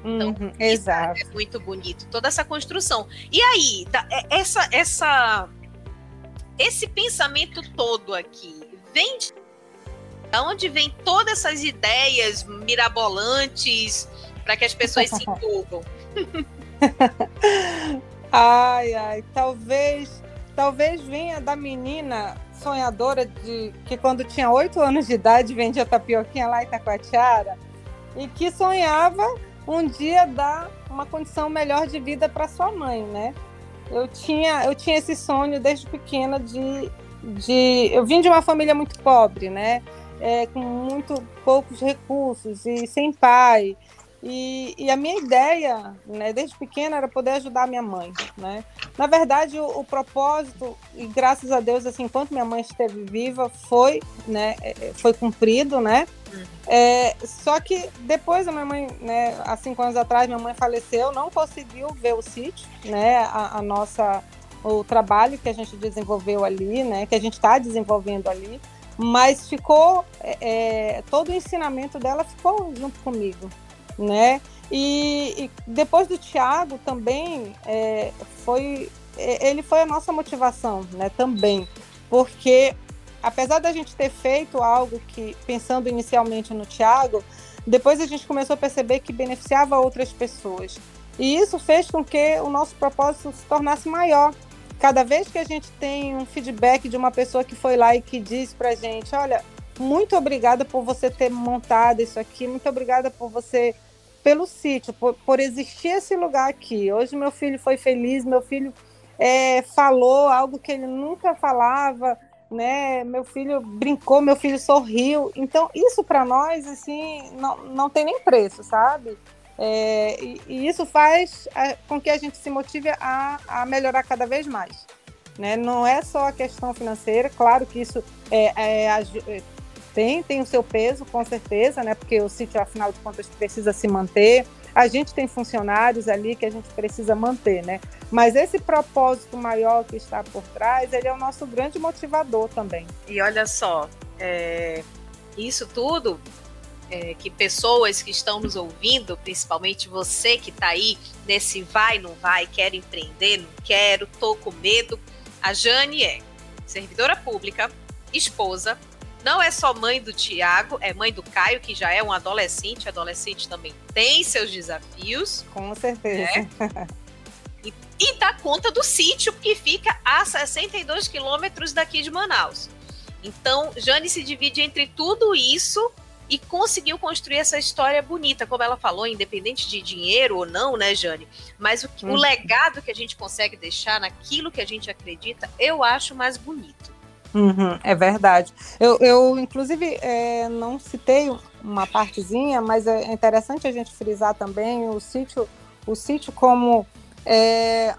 Então, uhum, exato. é muito bonito, toda essa construção. E aí, é, essa, essa, esse pensamento todo aqui vem de onde vem todas essas ideias mirabolantes para que as pessoas se <laughs> envolvam? <laughs> ai, ai, talvez, talvez venha da menina sonhadora de que quando tinha oito anos de idade vendia tapioquinha lá em Itacoatiara e que sonhava um dia dar uma condição melhor de vida para sua mãe, né? Eu tinha, eu tinha esse sonho desde pequena de, de eu vim de uma família muito pobre, né? É, com muito poucos recursos e sem pai. E, e, a minha ideia, né, desde pequena, era poder ajudar minha mãe, né? Na verdade, o, o, propósito, e graças a Deus, assim, enquanto minha mãe esteve viva, foi, né, é, é, foi cumprido, né? É, só que depois a minha mãe, né, há cinco anos atrás, minha mãe faleceu, não conseguiu ver o sítio, né, a, a nossa, o trabalho que a gente desenvolveu ali, né, que a gente está desenvolvendo ali, mas ficou, é, é, todo o ensinamento dela ficou junto comigo, né? E, e depois do Tiago também é, foi é, ele foi a nossa motivação, né? Também, porque apesar da gente ter feito algo que pensando inicialmente no Tiago, depois a gente começou a perceber que beneficiava outras pessoas. E isso fez com que o nosso propósito se tornasse maior. Cada vez que a gente tem um feedback de uma pessoa que foi lá e que diz para a gente, olha, muito obrigada por você ter montado isso aqui, muito obrigada por você, pelo sítio, por, por existir esse lugar aqui. Hoje meu filho foi feliz, meu filho é, falou algo que ele nunca falava, né? Meu filho brincou, meu filho sorriu. Então, isso para nós, assim, não, não tem nem preço, sabe? É, e, e, isso faz com que a gente se motive a, a melhorar cada vez mais. Né? Não é só a questão financeira, claro que isso é, é, é tem, tem o seu peso, com certeza, né? Porque o sítio, afinal de contas, precisa se manter. A gente tem funcionários ali que a gente precisa manter, né? Mas esse propósito maior que está por trás, ele é o nosso grande motivador também. E olha só, é, isso tudo é, que pessoas que estão nos ouvindo, principalmente você que está aí nesse vai, não vai, quero empreender, não quero, tô com medo. A Jane é servidora pública, esposa, não é só mãe do Tiago, é mãe do Caio, que já é um adolescente. Adolescente também tem seus desafios. Com certeza. Né? E, e dá conta do sítio, que fica a 62 quilômetros daqui de Manaus. Então, Jane se divide entre tudo isso e conseguiu construir essa história bonita, como ela falou, independente de dinheiro ou não, né, Jane? Mas o, uhum. o legado que a gente consegue deixar naquilo que a gente acredita, eu acho mais bonito. Uhum, é verdade. Eu, eu inclusive, é, não citei uma partezinha, mas é interessante a gente frisar também o sítio, o sítio como é,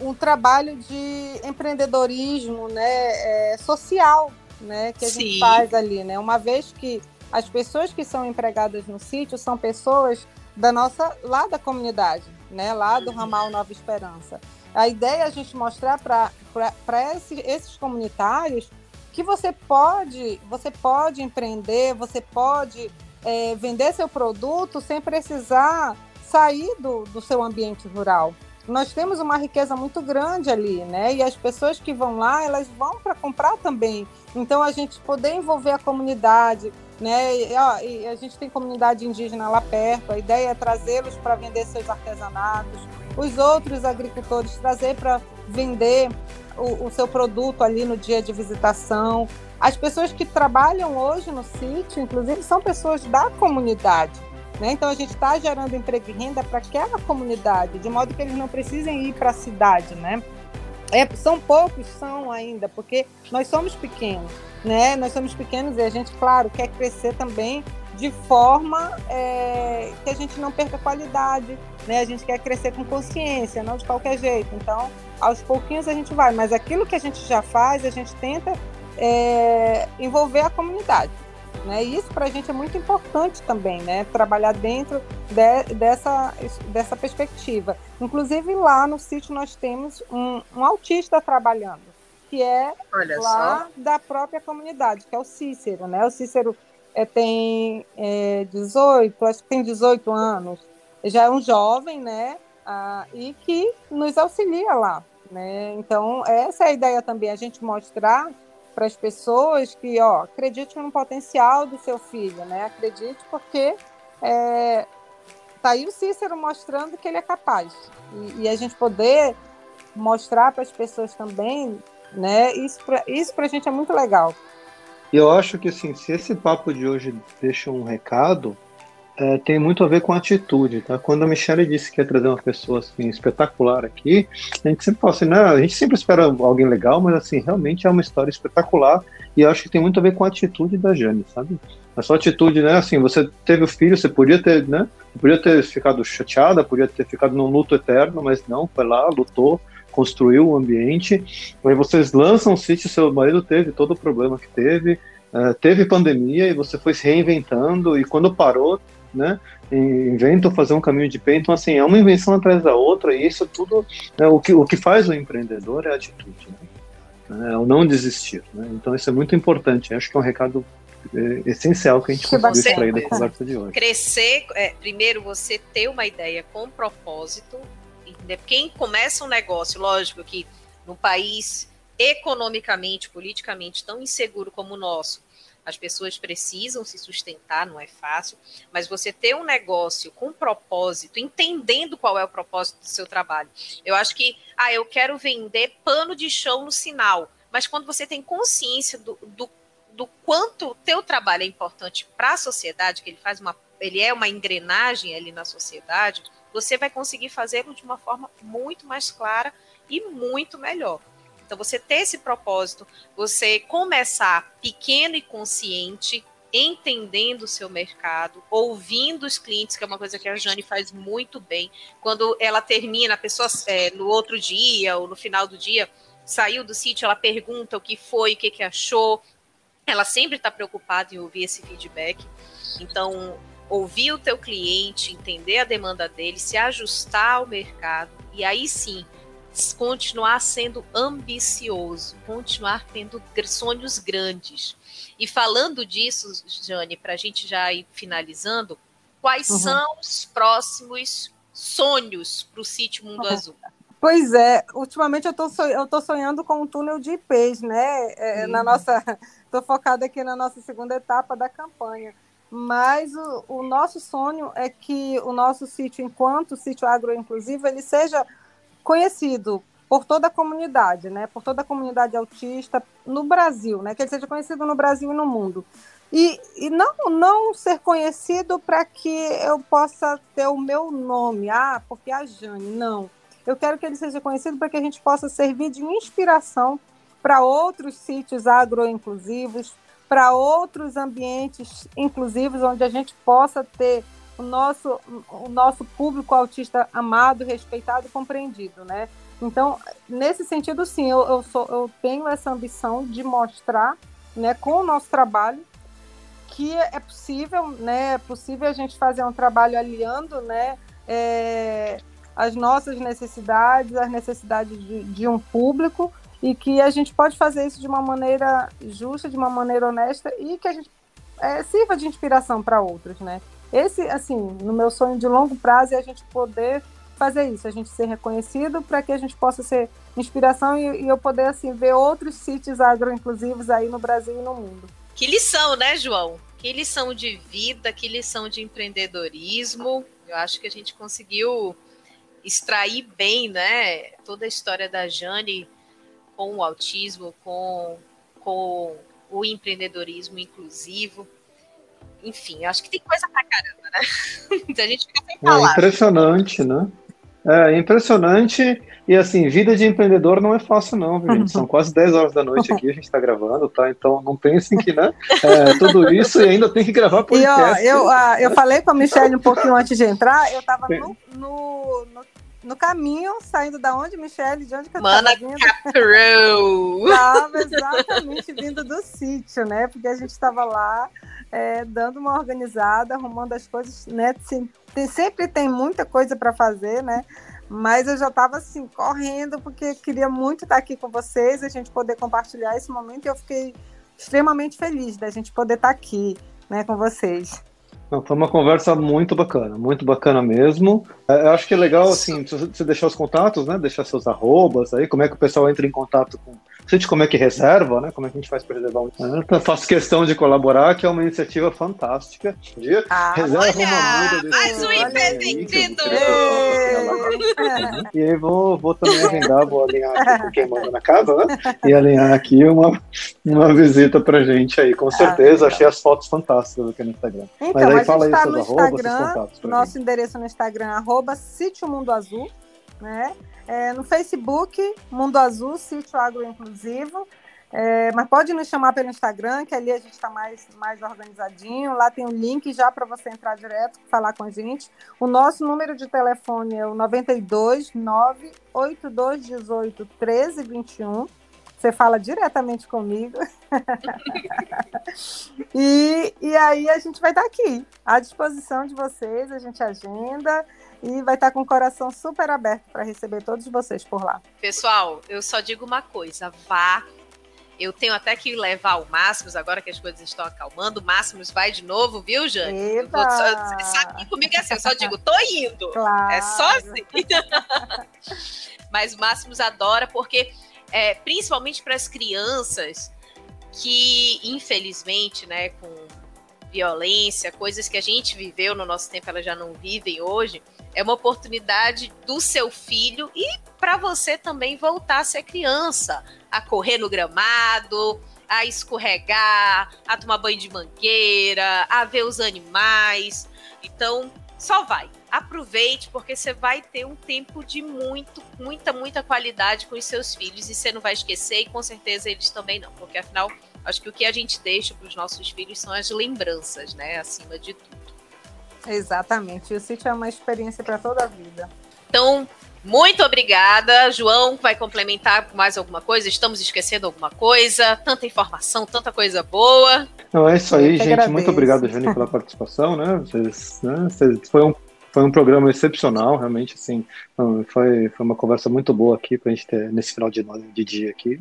um trabalho de empreendedorismo né, é, social né, que a Sim. gente faz ali. Né? Uma vez que as pessoas que são empregadas no sítio são pessoas da nossa, lá da comunidade, né, lá do uhum. ramal Nova Esperança. A ideia é a gente mostrar para esse, esses comunitários que você pode, você pode empreender, você pode é, vender seu produto sem precisar sair do, do seu ambiente rural. Nós temos uma riqueza muito grande ali, né? E as pessoas que vão lá, elas vão para comprar também. Então a gente poder envolver a comunidade, né? E, ó, e a gente tem comunidade indígena lá perto. A ideia é trazê-los para vender seus artesanatos, os outros agricultores trazer para vender o, o, seu produto ali no dia de visitação. As pessoas que trabalham hoje no sítio, inclusive, são pessoas da comunidade. Né? Então a gente está gerando emprego e renda para aquela comunidade, de modo que eles não precisem ir para a cidade, né? É, são poucos, são ainda, porque nós somos pequenos, né? Nós somos pequenos e a gente, claro, quer crescer também de forma é, que a gente não perca qualidade, né? A gente quer crescer com consciência, não de qualquer jeito. Então, aos pouquinhos a gente vai, mas aquilo que a gente já faz, a gente tenta é, envolver a comunidade. Né? E isso para a gente é muito importante também, né? Trabalhar dentro de, dessa, dessa perspectiva. Inclusive lá no sítio nós temos um, um autista trabalhando. que é Olha lá só. da própria comunidade, que é o Cícero, né? O Cícero é, tem é, 18, acho que tem 18 anos, já é um jovem, né? Ah, e que nos auxilia lá, né? Então, essa é a ideia também, a gente mostrar para as pessoas que, ó, acredite no potencial do seu filho, né? Acredite porque é, tá aí o Cícero mostrando que ele é capaz. E, e a gente poder mostrar para as pessoas também, né? Isso para isso a gente é muito legal. Eu acho que assim, se esse papo de hoje deixa um recado, é, tem muito a ver com atitude, tá? Quando a Michelle disse que ia trazer uma pessoa assim, espetacular aqui, a gente sempre fala assim, né? A gente sempre espera alguém legal, mas assim, realmente é uma história espetacular e acho que tem muito a ver com a atitude da Jane, sabe? A sua atitude, né? Assim, você teve o filho, você podia ter, né? Podia ter ficado chateada, podia ter ficado num luto eterno, mas não, foi lá, lutou, construiu o ambiente. Aí vocês lançam o sítio, seu marido teve todo o problema que teve, uh, teve pandemia e você foi se reinventando e quando parou né? Inventam fazer um caminho de pé. Então, assim, é uma invenção atrás da outra, e isso tudo, né, o, que, o que faz o empreendedor é a atitude, né? é o não desistir. Né? Então, isso é muito importante. Acho que é um recado é, essencial que a gente conseguiu extrair da conversa de hoje. Crescer, é, primeiro, você ter uma ideia com propósito. Quem começa um negócio, lógico que no país economicamente, politicamente tão inseguro como o nosso, as pessoas precisam se sustentar, não é fácil, mas você ter um negócio com propósito, entendendo qual é o propósito do seu trabalho. Eu acho que, ah, eu quero vender pano de chão no sinal, mas quando você tem consciência do, do, do quanto o teu trabalho é importante para a sociedade, que ele faz uma, ele é uma engrenagem ali na sociedade, você vai conseguir fazê-lo de uma forma muito mais clara e muito melhor. Então, você ter esse propósito, você começar pequeno e consciente, entendendo o seu mercado, ouvindo os clientes, que é uma coisa que a Jane faz muito bem. Quando ela termina, a pessoa é, no outro dia ou no final do dia saiu do sítio, ela pergunta o que foi, o que, que achou. Ela sempre está preocupada em ouvir esse feedback. Então, ouvir o teu cliente, entender a demanda dele, se ajustar ao mercado e aí sim continuar sendo ambicioso, continuar tendo sonhos grandes. E falando disso, Jane, para a gente já ir finalizando, quais uhum. são os próximos sonhos para o sítio Mundo uhum. Azul? Pois é, ultimamente eu tô sonhando com um túnel de IPs, né? É, na nossa, <laughs> tô focada aqui na nossa segunda etapa da campanha. Mas o, o nosso sonho é que o nosso sítio, enquanto sítio agroinclusivo, ele seja conhecido por toda a comunidade, né? Por toda a comunidade autista no Brasil, né? Que ele seja conhecido no Brasil e no mundo. E, e não, não ser conhecido para que eu possa ter o meu nome, ah, porque a Jane, não. Eu quero que ele seja conhecido para que a gente possa servir de inspiração para outros sítios agroinclusivos, para outros ambientes inclusivos, onde a gente possa ter o nosso, o nosso público autista amado, respeitado e compreendido, né? Então, nesse sentido, sim, eu, eu, sou, eu tenho essa ambição de mostrar, né, com o nosso trabalho, que é possível, né, é possível a gente fazer um trabalho aliando, né, é, as nossas necessidades, as necessidades de, de um público, e que a gente pode fazer isso de uma maneira justa, de uma maneira honesta, e que a gente é, sirva de inspiração para outros, né? Esse, assim, no meu sonho de longo prazo é a gente poder fazer isso, a gente ser reconhecido para que a gente possa ser inspiração e, e, eu poder, assim, ver outros sítios agroinclusivos aí no Brasil e no mundo. Que lição, né, João? Que lição de vida, que lição de empreendedorismo. Eu acho que a gente conseguiu extrair bem, né, toda a história da Jane com o autismo, com, com o empreendedorismo inclusivo enfim, acho que tem coisa pra caramba, né? <laughs> Então a gente fica sem falar. É impressionante, né? É impressionante. E assim, vida de empreendedor não é fácil, não, gente. <laughs> São quase 10 horas da noite aqui, a gente está gravando, tá? Então não pensem que, né? É, tudo <laughs> isso e ainda tem que gravar podcast. E, ó, eu, uh, eu falei com a Michelle um pouquinho antes de entrar, eu estava no, no, no, no, caminho, saindo da onde, Michelle? De onde que eu Mana tava vindo? Estava exatamente vindo do sítio, né? Porque a gente estava lá é, dando uma organizada, arrumando as coisas, né? Tem, sempre tem muita coisa para fazer, né? mas eu já estava assim, correndo, porque queria muito estar aqui com vocês, a gente poder compartilhar esse momento, e eu fiquei extremamente feliz da gente poder estar aqui né, com vocês. Não, foi uma conversa muito bacana, muito bacana mesmo. É, eu acho que é legal, assim, você deixar os contatos, né? Deixar seus arrobas aí, como é que o pessoal entra em contato com. Gente, como é que reserva, né? Como é que a gente faz para reservar um. Eu faço questão de colaborar, que é uma iniciativa fantástica. dia, ah, reserva olha, uma muda desse Mais um empreendido! E aí vou, vou também agendar, vou alinhar aqui com quem manda na casa, né? E alinhar aqui uma, uma visita pra gente aí, com certeza. Ah, achei as fotos fantásticas aqui no Instagram. Então, Mas aí fala aí tá seus Instagram, Nosso endereço no Instagram é arroba Sítio Mundo Azul, né? É, no Facebook, Mundo Azul, Sítio Agro Inclusivo. É, mas pode nos chamar pelo Instagram, que ali a gente está mais, mais organizadinho. Lá tem um link já para você entrar direto, falar com a gente. O nosso número de telefone é o 92 98218 1321. Você fala diretamente comigo. <laughs> e, e aí a gente vai estar aqui, à disposição de vocês, a gente agenda e vai estar com o coração super aberto para receber todos vocês por lá. Pessoal, eu só digo uma coisa: vá. Eu tenho até que levar o Máximos, agora que as coisas estão acalmando. O Máximos vai de novo, viu, Jane? Eita. Só, sabe comigo é assim, eu só digo, tô indo. Claro. É só assim. <laughs> Mas o Máximos adora, porque é, principalmente para as crianças que, infelizmente, né, com violência, coisas que a gente viveu no nosso tempo, elas já não vivem hoje, é uma oportunidade do seu filho e para você também voltar a ser criança, a correr no gramado, a escorregar, a tomar banho de mangueira, a ver os animais. Então, só vai aproveite, porque você vai ter um tempo de muito, muita, muita qualidade com os seus filhos e você não vai esquecer, e com certeza eles também não, porque afinal, acho que o que a gente deixa para os nossos filhos são as lembranças, né, acima de tudo. Exatamente, o sítio é uma experiência para toda a vida. Então, muito obrigada. João vai complementar com mais alguma coisa? Estamos esquecendo alguma coisa? Tanta informação, tanta coisa boa. Não, é isso aí, gente. Agradeço. Muito obrigado, Jane, pela participação. Né? Vocês, né? Vocês, foi um foi um programa excepcional, realmente, assim, foi, foi uma conversa muito boa aqui para a gente ter nesse final de, de dia aqui.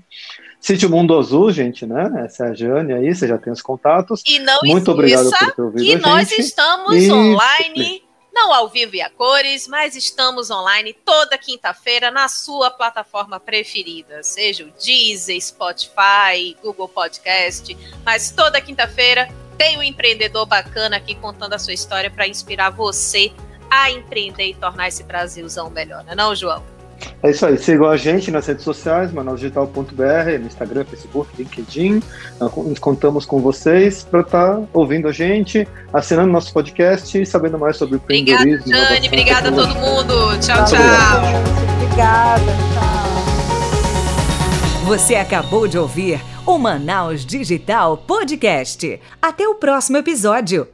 Sítio Mundo Azul, gente, né? Essa é a Jane aí, você já tem os contatos. E não muito obrigado por ter ouvido que nós estamos e... online, não ao vivo e a cores, mas estamos online toda quinta-feira na sua plataforma preferida, seja o Deezer, Spotify, Google Podcast, mas toda quinta-feira tem um empreendedor bacana aqui contando a sua história para inspirar você a empreender e tornar esse Brasilzão melhor, não é não, João? É isso aí, sigam a gente nas redes sociais, manausdigital.br, no Instagram, Facebook, LinkedIn. Nós contamos com vocês para estar tá ouvindo a gente, assinando nosso podcast e sabendo mais sobre o empreendedorismo. Obrigada, Jane. Obrigada a todo mundo. Tchau, tchau. Obrigada, tchau. Você acabou de ouvir o Manaus Digital Podcast. Até o próximo episódio.